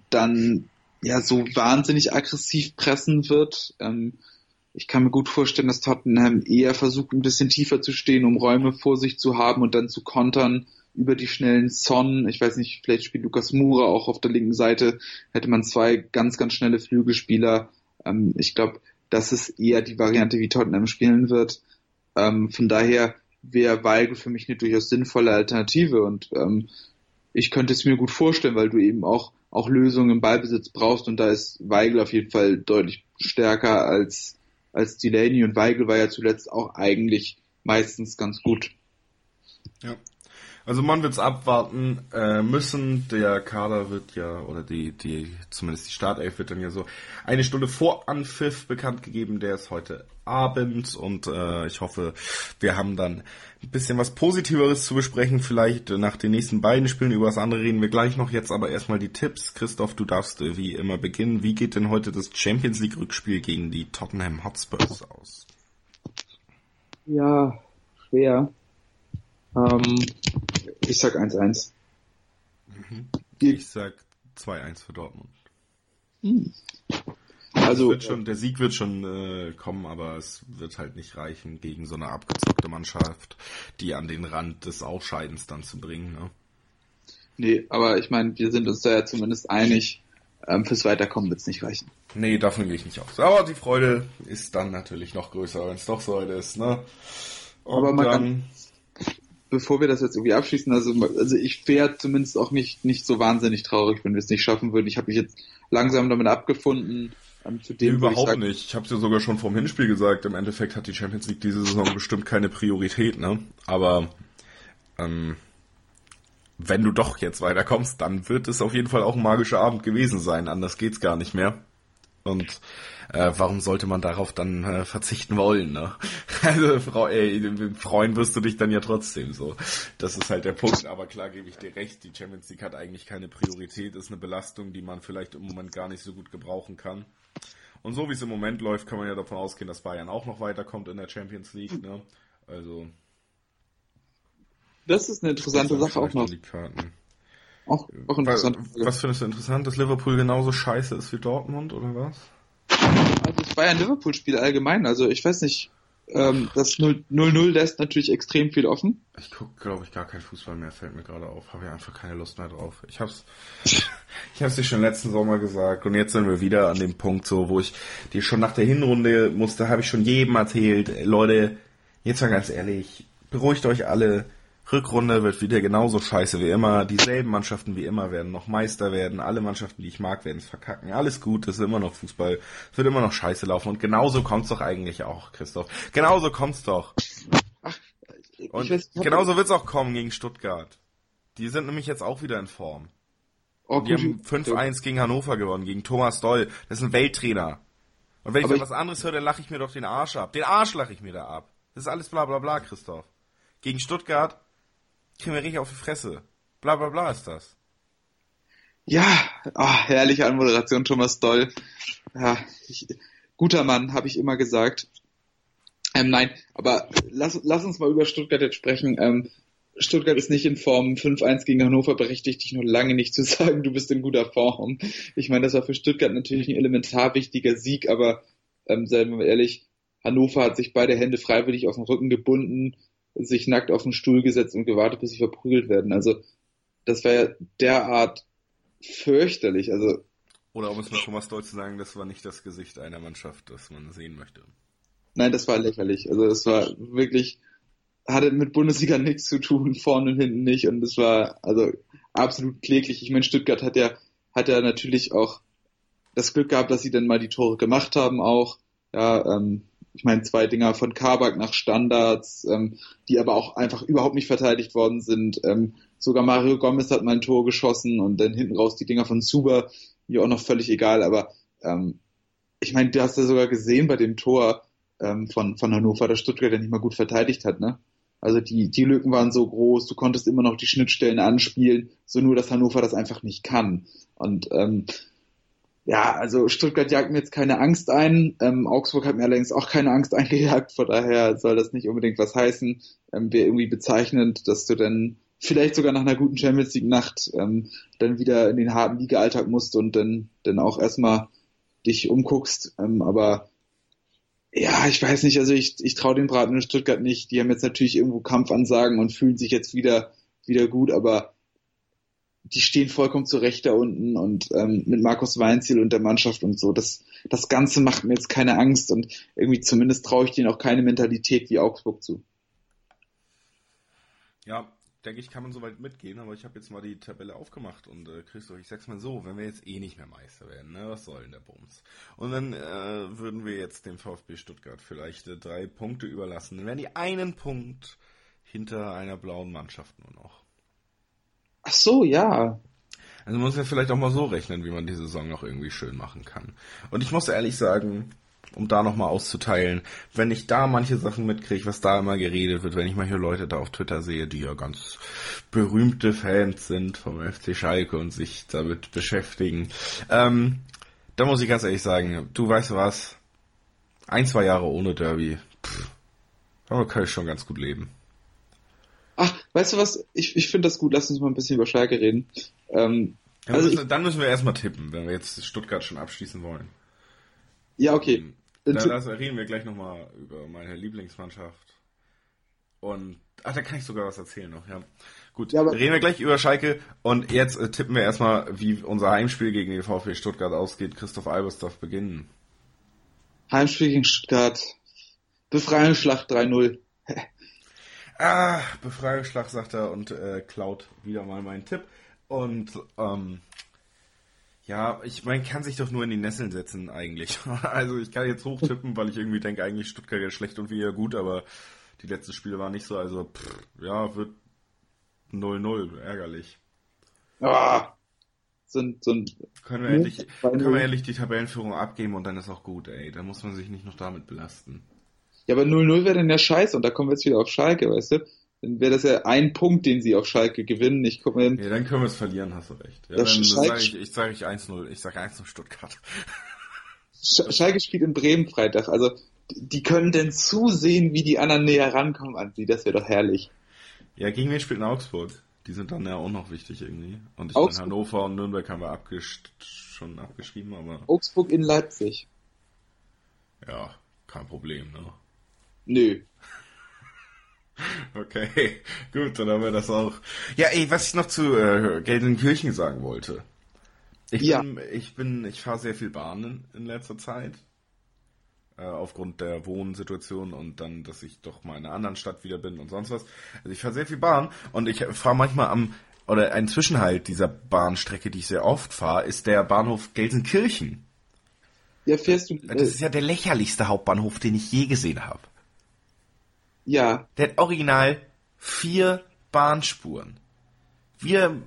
dann ja so wahnsinnig aggressiv pressen wird. Ähm, ich kann mir gut vorstellen, dass Tottenham eher versucht, ein bisschen tiefer zu stehen, um Räume vor sich zu haben und dann zu kontern über die schnellen Son. Ich weiß nicht, vielleicht spielt Lukas Mura auch auf der linken Seite. Hätte man zwei ganz, ganz schnelle Flügelspieler. Ähm, ich glaube, das ist eher die Variante, wie Tottenham spielen wird. Ähm, von daher wäre Weigel für mich eine durchaus sinnvolle Alternative und ähm, ich könnte es mir gut vorstellen, weil du eben auch auch Lösungen im Ballbesitz brauchst und da ist Weigel auf jeden Fall deutlich stärker als, als Delaney und Weigel war ja zuletzt auch eigentlich meistens ganz gut. Ja. Also man wird's abwarten äh, müssen. Der Kader wird ja, oder die, die, zumindest die Startelf wird dann ja so eine Stunde vor Anpfiff bekannt gegeben. Der ist heute Abend und äh, ich hoffe, wir haben dann ein bisschen was Positiveres zu besprechen. Vielleicht nach den nächsten beiden Spielen. Über das andere reden wir gleich noch. Jetzt aber erstmal die Tipps. Christoph, du darfst äh, wie immer beginnen. Wie geht denn heute das Champions League Rückspiel gegen die Tottenham Hotspurs aus? Ja, schwer. Ähm, ich sag 1-1. Mhm. Ich sag 2-1 für Dortmund. Hm. Also schon, der Sieg wird schon äh, kommen, aber es wird halt nicht reichen, gegen so eine abgezockte Mannschaft, die an den Rand des Ausscheidens dann zu bringen. Ne? Nee, aber ich meine, wir sind uns da ja zumindest einig. ähm, fürs Weiterkommen wird es nicht reichen. Nee, davon gehe ich nicht aus. Aber die Freude ist dann natürlich noch größer, wenn es doch so weit ist. Ne? Und Aber man kann, bevor wir das jetzt irgendwie abschließen, also, also ich wäre zumindest auch nicht, nicht so wahnsinnig traurig, wenn wir es nicht schaffen würden. Ich habe mich jetzt langsam damit abgefunden. Ähm, zu dem, Überhaupt ich sag, nicht. Ich habe es ja sogar schon vorm Hinspiel gesagt. Im Endeffekt hat die Champions League diese Saison bestimmt keine Priorität, ne? Aber ähm, wenn du doch jetzt weiterkommst, dann wird es auf jeden Fall auch ein magischer Abend gewesen sein. Anders geht's gar nicht mehr. Und äh, warum sollte man darauf dann äh, verzichten wollen? Ne? Also Frau, ey, freuen wirst du dich dann ja trotzdem so. Das ist halt der Punkt. Aber klar gebe ich dir recht. Die Champions League hat eigentlich keine Priorität. Ist eine Belastung, die man vielleicht im Moment gar nicht so gut gebrauchen kann. Und so wie es im Moment läuft, kann man ja davon ausgehen, dass Bayern auch noch weiterkommt in der Champions League. Ne? Also das ist eine interessante Sache auch noch. Auch, auch interessant. Was, was findest du interessant, dass Liverpool genauso scheiße ist wie Dortmund oder was? Also das Bayern-Liverpool-Spiel allgemein, also ich weiß nicht, ähm, das 0-0 lässt natürlich extrem viel offen. Ich gucke, glaube ich, gar kein Fußball mehr, fällt mir gerade auf. Habe ja einfach keine Lust mehr drauf. Ich hab's, ich hab's dir schon letzten Sommer gesagt und jetzt sind wir wieder an dem Punkt so, wo ich dir schon nach der Hinrunde musste, habe ich schon jedem erzählt, Leute, jetzt mal ganz ehrlich, beruhigt euch alle, Rückrunde wird wieder genauso scheiße wie immer. Dieselben Mannschaften wie immer werden noch Meister werden. Alle Mannschaften, die ich mag, werden es verkacken. Alles gut, es ist immer noch Fußball. Es wird immer noch scheiße laufen. Und genauso kommt's doch eigentlich auch, Christoph. Genauso kommt's doch. Ach, Und weiß, genauso wird's auch kommen gegen Stuttgart. Die sind nämlich jetzt auch wieder in Form. Oh, die haben 5-1 gegen Hannover gewonnen, gegen Thomas Doll. Das ist ein Welttrainer. Und wenn ich dann was anderes höre, dann lache ich mir doch den Arsch ab. Den Arsch lache ich mir da ab. Das ist alles bla bla bla, Christoph. Gegen Stuttgart kriegen wir richtig auf die Fresse. Bla bla bla ist das. Ja, oh, herrliche Anmoderation, Thomas Doll. Ja, ich, guter Mann, habe ich immer gesagt. Ähm, nein, aber lass, lass uns mal über Stuttgart jetzt sprechen. Ähm, Stuttgart ist nicht in Form 5-1 gegen Hannover, berechtigt dich noch lange nicht zu sagen, du bist in guter Form. Ich meine, das war für Stuttgart natürlich ein elementar wichtiger Sieg, aber ähm, seien wir mal ehrlich, Hannover hat sich beide Hände freiwillig auf den Rücken gebunden, sich nackt auf den Stuhl gesetzt und gewartet, bis sie verprügelt werden. Also das war ja derart fürchterlich. Also oder um es mal Thomas Deutsch zu sagen, das war nicht das Gesicht einer Mannschaft, das man sehen möchte. Nein, das war lächerlich. Also das war wirklich, hatte mit Bundesliga nichts zu tun, vorne und hinten nicht. Und das war also absolut kläglich. Ich meine, Stuttgart hat ja, hat ja natürlich auch das Glück gehabt, dass sie dann mal die Tore gemacht haben auch. Ja, ähm, ich meine, zwei Dinger von Kabak nach Standards, ähm, die aber auch einfach überhaupt nicht verteidigt worden sind. Ähm, sogar Mario Gomez hat mal ein Tor geschossen und dann hinten raus die Dinger von Zuber, mir auch noch völlig egal, aber ähm, ich meine, du hast ja sogar gesehen bei dem Tor ähm, von, von Hannover, dass Stuttgart ja nicht mal gut verteidigt hat, ne? Also die, die Lücken waren so groß, du konntest immer noch die Schnittstellen anspielen, so nur, dass Hannover das einfach nicht kann. Und ähm, ja, also Stuttgart jagt mir jetzt keine Angst ein. Ähm, Augsburg hat mir allerdings auch keine Angst eingejagt. Von daher soll das nicht unbedingt was heißen. Ähm, Wäre irgendwie bezeichnend, dass du dann vielleicht sogar nach einer guten Champions League Nacht ähm, dann wieder in den harten Liga-Alltag musst und dann, dann auch erstmal dich umguckst. Ähm, aber ja, ich weiß nicht, also ich, ich traue den Braten in Stuttgart nicht. Die haben jetzt natürlich irgendwo Kampfansagen und fühlen sich jetzt wieder, wieder gut, aber die stehen vollkommen zurecht da unten und ähm, mit Markus Weinziel und der Mannschaft und so. Das, das Ganze macht mir jetzt keine Angst und irgendwie zumindest traue ich denen auch keine Mentalität wie Augsburg zu. Ja, denke ich, kann man soweit mitgehen, aber ich habe jetzt mal die Tabelle aufgemacht und äh, Christoph, ich sag's mal so, wenn wir jetzt eh nicht mehr Meister werden, ne, was soll denn der Bums? Und dann äh, würden wir jetzt dem VfB Stuttgart vielleicht äh, drei Punkte überlassen, dann wären die einen Punkt hinter einer blauen Mannschaft nur noch. Ach so, ja. Also man muss ja vielleicht auch mal so rechnen, wie man die Saison noch irgendwie schön machen kann. Und ich muss ehrlich sagen, um da nochmal auszuteilen, wenn ich da manche Sachen mitkriege, was da immer geredet wird, wenn ich manche Leute da auf Twitter sehe, die ja ganz berühmte Fans sind vom FC Schalke und sich damit beschäftigen, ähm, da muss ich ganz ehrlich sagen, du weißt was, ein, zwei Jahre ohne Derby, pff, damit kann ich schon ganz gut leben. Ach, weißt du was? Ich, ich finde das gut. Lass uns mal ein bisschen über Schalke reden. Ähm, ja, also müssen, ich, dann müssen wir erstmal tippen, wenn wir jetzt Stuttgart schon abschließen wollen. Ja, okay. Ähm, dann, dann lass, reden wir gleich nochmal über meine Lieblingsmannschaft. Und, ach, da kann ich sogar was erzählen noch, ja. Gut, Ja, aber- reden wir gleich über Schalke und jetzt äh, tippen wir erstmal, wie unser Heimspiel gegen den VfB Stuttgart ausgeht. Christoph Albers darf beginnen. Heimspiel gegen Stuttgart. Befreiungsschlacht 3-0. Ah, Befreiungsschlag, sagt er und äh, klaut wieder mal meinen Tipp. Und ähm, ja, ich man kann sich doch nur in die Nesseln setzen eigentlich. Also ich kann jetzt hochtippen, weil ich irgendwie denke, eigentlich Stuttgart ja schlecht und wir gut, aber die letzten Spiele waren nicht so. Also pff, ja, wird 0-0, ärgerlich. Ah, so ein, so ein, Können wir, endlich, 2-0. können wir endlich die Tabellenführung abgeben und dann ist auch gut, ey. Da muss man sich nicht noch damit belasten. Ja, aber 0-0 wäre dann ja scheiße und da kommen wir jetzt wieder auf Schalke, weißt du? Dann wäre das ja ein Punkt, den sie auf Schalke gewinnen. Ich guck mal, Ja, dann können wir es verlieren, hast du recht. Ja, dann Schalke- sage ich, ich sage ich 1-0. Ich sage 1-0 Stuttgart. Sch- Schalke spielt in Bremen Freitag. Also die können denn zusehen, wie die anderen näher rankommen an sie. Das wäre doch herrlich. Ja, gegen wen spielt in Augsburg? Die sind dann ja auch noch wichtig irgendwie. Und ich Augsburg- meine, Hannover und Nürnberg haben wir abgesch schon abgeschrieben, aber Augsburg in Leipzig. ja, kein Problem, ne? Nö. Okay, gut, dann haben wir das auch. Ja, ey, was ich noch zu äh, Gelsenkirchen sagen wollte. Ich Ja. bin, ich bin, ich fahre sehr viel Bahn in, letzter Zeit. Äh, aufgrund der Wohnsituation und dann, dass ich doch mal in einer anderen Stadt wieder bin und sonst was. Also ich fahre sehr viel Bahn und ich fahre manchmal am, oder ein Zwischenhalt dieser Bahnstrecke, die ich sehr oft fahre, ist der Bahnhof Gelsenkirchen. Ja, fährst du. Das Äh, ist ja der lächerlichste Hauptbahnhof, den ich je gesehen habe. Ja, Der hat original vier Bahnspuren. Wir,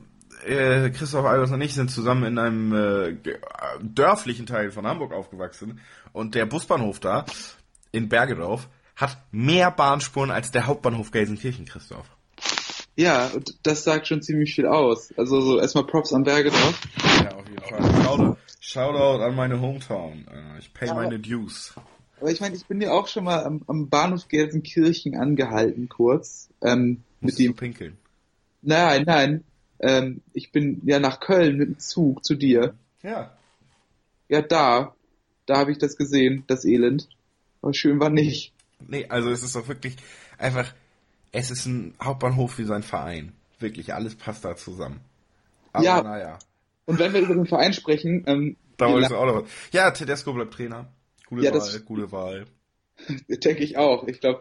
äh, Christoph Albers und ich, sind zusammen in einem äh, dörflichen Teil von Hamburg aufgewachsen und der Busbahnhof da in Bergedorf hat mehr Bahnspuren als der Hauptbahnhof Gelsenkirchen, Christoph. ja, und das sagt schon ziemlich viel aus. Also so erstmal Props an Bergedorf. Ja, auf jeden Fall. Shoutout, Shoutout an meine Hometown. Äh, ich pay Ja. meine Dues. Aber ich meine, ich bin ja auch schon mal am, am Bahnhof Gelsenkirchen angehalten, kurz. Ähm, mit dem. pinkeln. Nein, nein. Ähm, ich bin ja nach Köln mit dem Zug zu dir. Ja. Ja, da. Da habe ich das gesehen, das Elend. Aber schön war nicht. Nee, also es ist doch wirklich einfach, es ist ein Hauptbahnhof wie sein Verein. Wirklich, alles passt da zusammen. Aber Ja. naja. Und wenn wir über den Verein sprechen, ähm, Da wolltest du auch noch was. Ja, Tedesco bleibt Trainer. Gute Ja, Wahl, gute Wahl. denke ich auch. Ich glaube,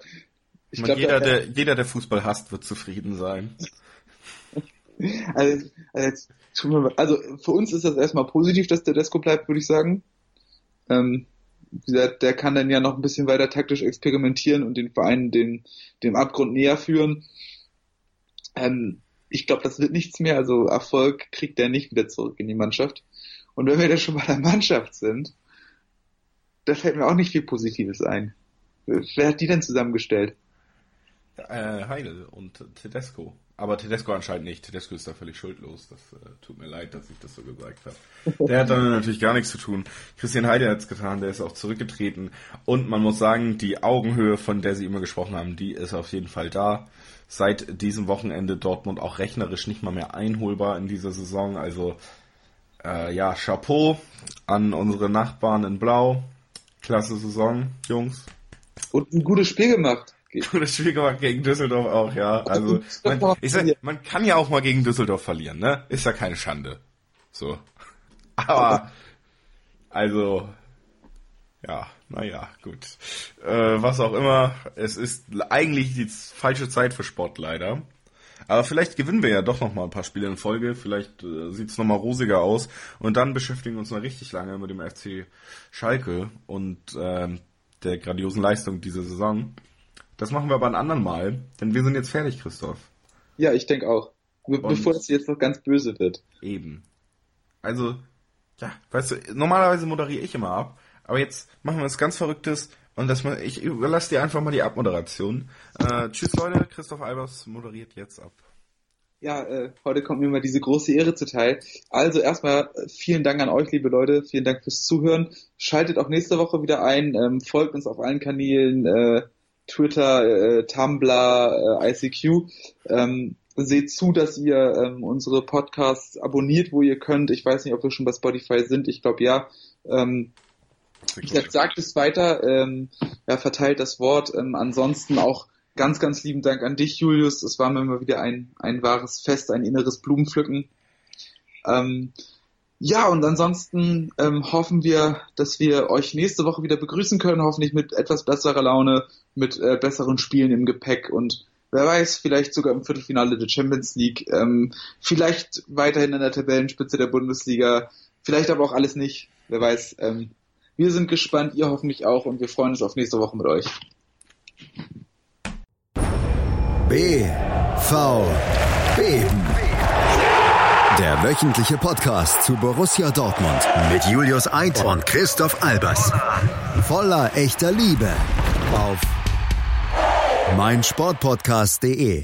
ich glaube, jeder, der, jeder, der Fußball hasst, wird zufrieden sein. also, also, wir also für uns ist das erstmal positiv, dass der Desko bleibt, würde ich sagen. Ähm, wie gesagt, der kann dann ja noch ein bisschen weiter taktisch experimentieren und den Verein dem, dem Abgrund näher führen. Ähm, ich glaube, das wird nichts mehr. Also Erfolg kriegt er nicht wieder zurück in die Mannschaft. Und wenn wir da schon bei der Mannschaft sind, da fällt mir auch nicht viel Positives ein. Wer hat die denn zusammengestellt? Äh, Heidel und Tedesco. Aber Tedesco anscheinend nicht. Tedesco ist da völlig schuldlos. Das äh, tut mir leid, dass ich das so gesagt habe. Der hat dann natürlich gar nichts zu tun. Christian Heidel hat es getan, der ist auch zurückgetreten. Und man muss sagen, die Augenhöhe, von der sie immer gesprochen haben, die ist auf jeden Fall da. Seit diesem Wochenende Dortmund auch rechnerisch nicht mal mehr einholbar in dieser Saison. Also äh, ja, Chapeau an unsere Nachbarn in Blau. Klasse Saison, Jungs. Und ein gutes Spiel gemacht. Gutes Spiel gemacht gegen Düsseldorf auch, ja. Also, man, ich sag, man kann ja auch mal gegen Düsseldorf verlieren, ne? Ist ja keine Schande. So. Aber, also, ja, naja, gut. Äh, was auch immer, es ist eigentlich die falsche Zeit für Sport leider. Aber vielleicht gewinnen wir ja doch noch mal ein paar Spiele in Folge. Vielleicht äh, sieht's noch mal rosiger aus. Und dann beschäftigen wir uns noch richtig lange mit dem FC Schalke und ähm, der grandiosen Leistung dieser Saison. Das machen wir aber ein anderen Mal, denn wir sind jetzt fertig, Christoph. Ja, ich denke auch. Be Und- bevor es jetzt noch ganz böse wird. Eben. Also, ja, weißt du, normalerweise moderiere ich immer ab, aber jetzt machen wir was ganz Verrücktes und das mal, ich überlasse dir einfach mal die Abmoderation. Äh, tschüss Leute, Christoph Albers moderiert jetzt ab. Ja, äh, heute kommt mir mal diese große Ehre zuteil. Also erstmal äh, vielen Dank an euch, liebe Leute. Vielen Dank fürs Zuhören. Schaltet auch nächste Woche wieder ein. Ähm, folgt uns auf allen Kanälen. Äh, Twitter, äh, Tumblr, äh, ICQ. Ähm, seht zu, dass ihr ähm, unsere Podcasts abonniert, wo ihr könnt. Ich weiß nicht, ob wir schon bei Spotify sind. Ich glaube ja. Ähm, gesagt, sagt es weiter, ähm, ja, verteilt das Wort. Ähm, ansonsten auch Ganz, ganz lieben Dank an dich, Julius. Es war mir immer wieder ein, ein wahres Fest, ein inneres Blumenpflücken. Ähm, ja, und ansonsten ähm, hoffen wir, dass wir euch nächste Woche wieder begrüßen können, hoffentlich mit etwas besserer Laune, mit äh, besseren Spielen im Gepäck und wer weiß, vielleicht sogar im Viertelfinale der Champions League, ähm, vielleicht weiterhin in der Tabellenspitze der Bundesliga, vielleicht aber auch alles nicht, wer weiß. Ähm, wir sind gespannt, ihr hoffentlich auch und wir freuen uns auf nächste Woche mit euch. B V Beben. Der wöchentliche Podcast zu Borussia Dortmund mit Julius Eid und Christoph Albers. Voller echter Liebe auf meinsportpodcast.de.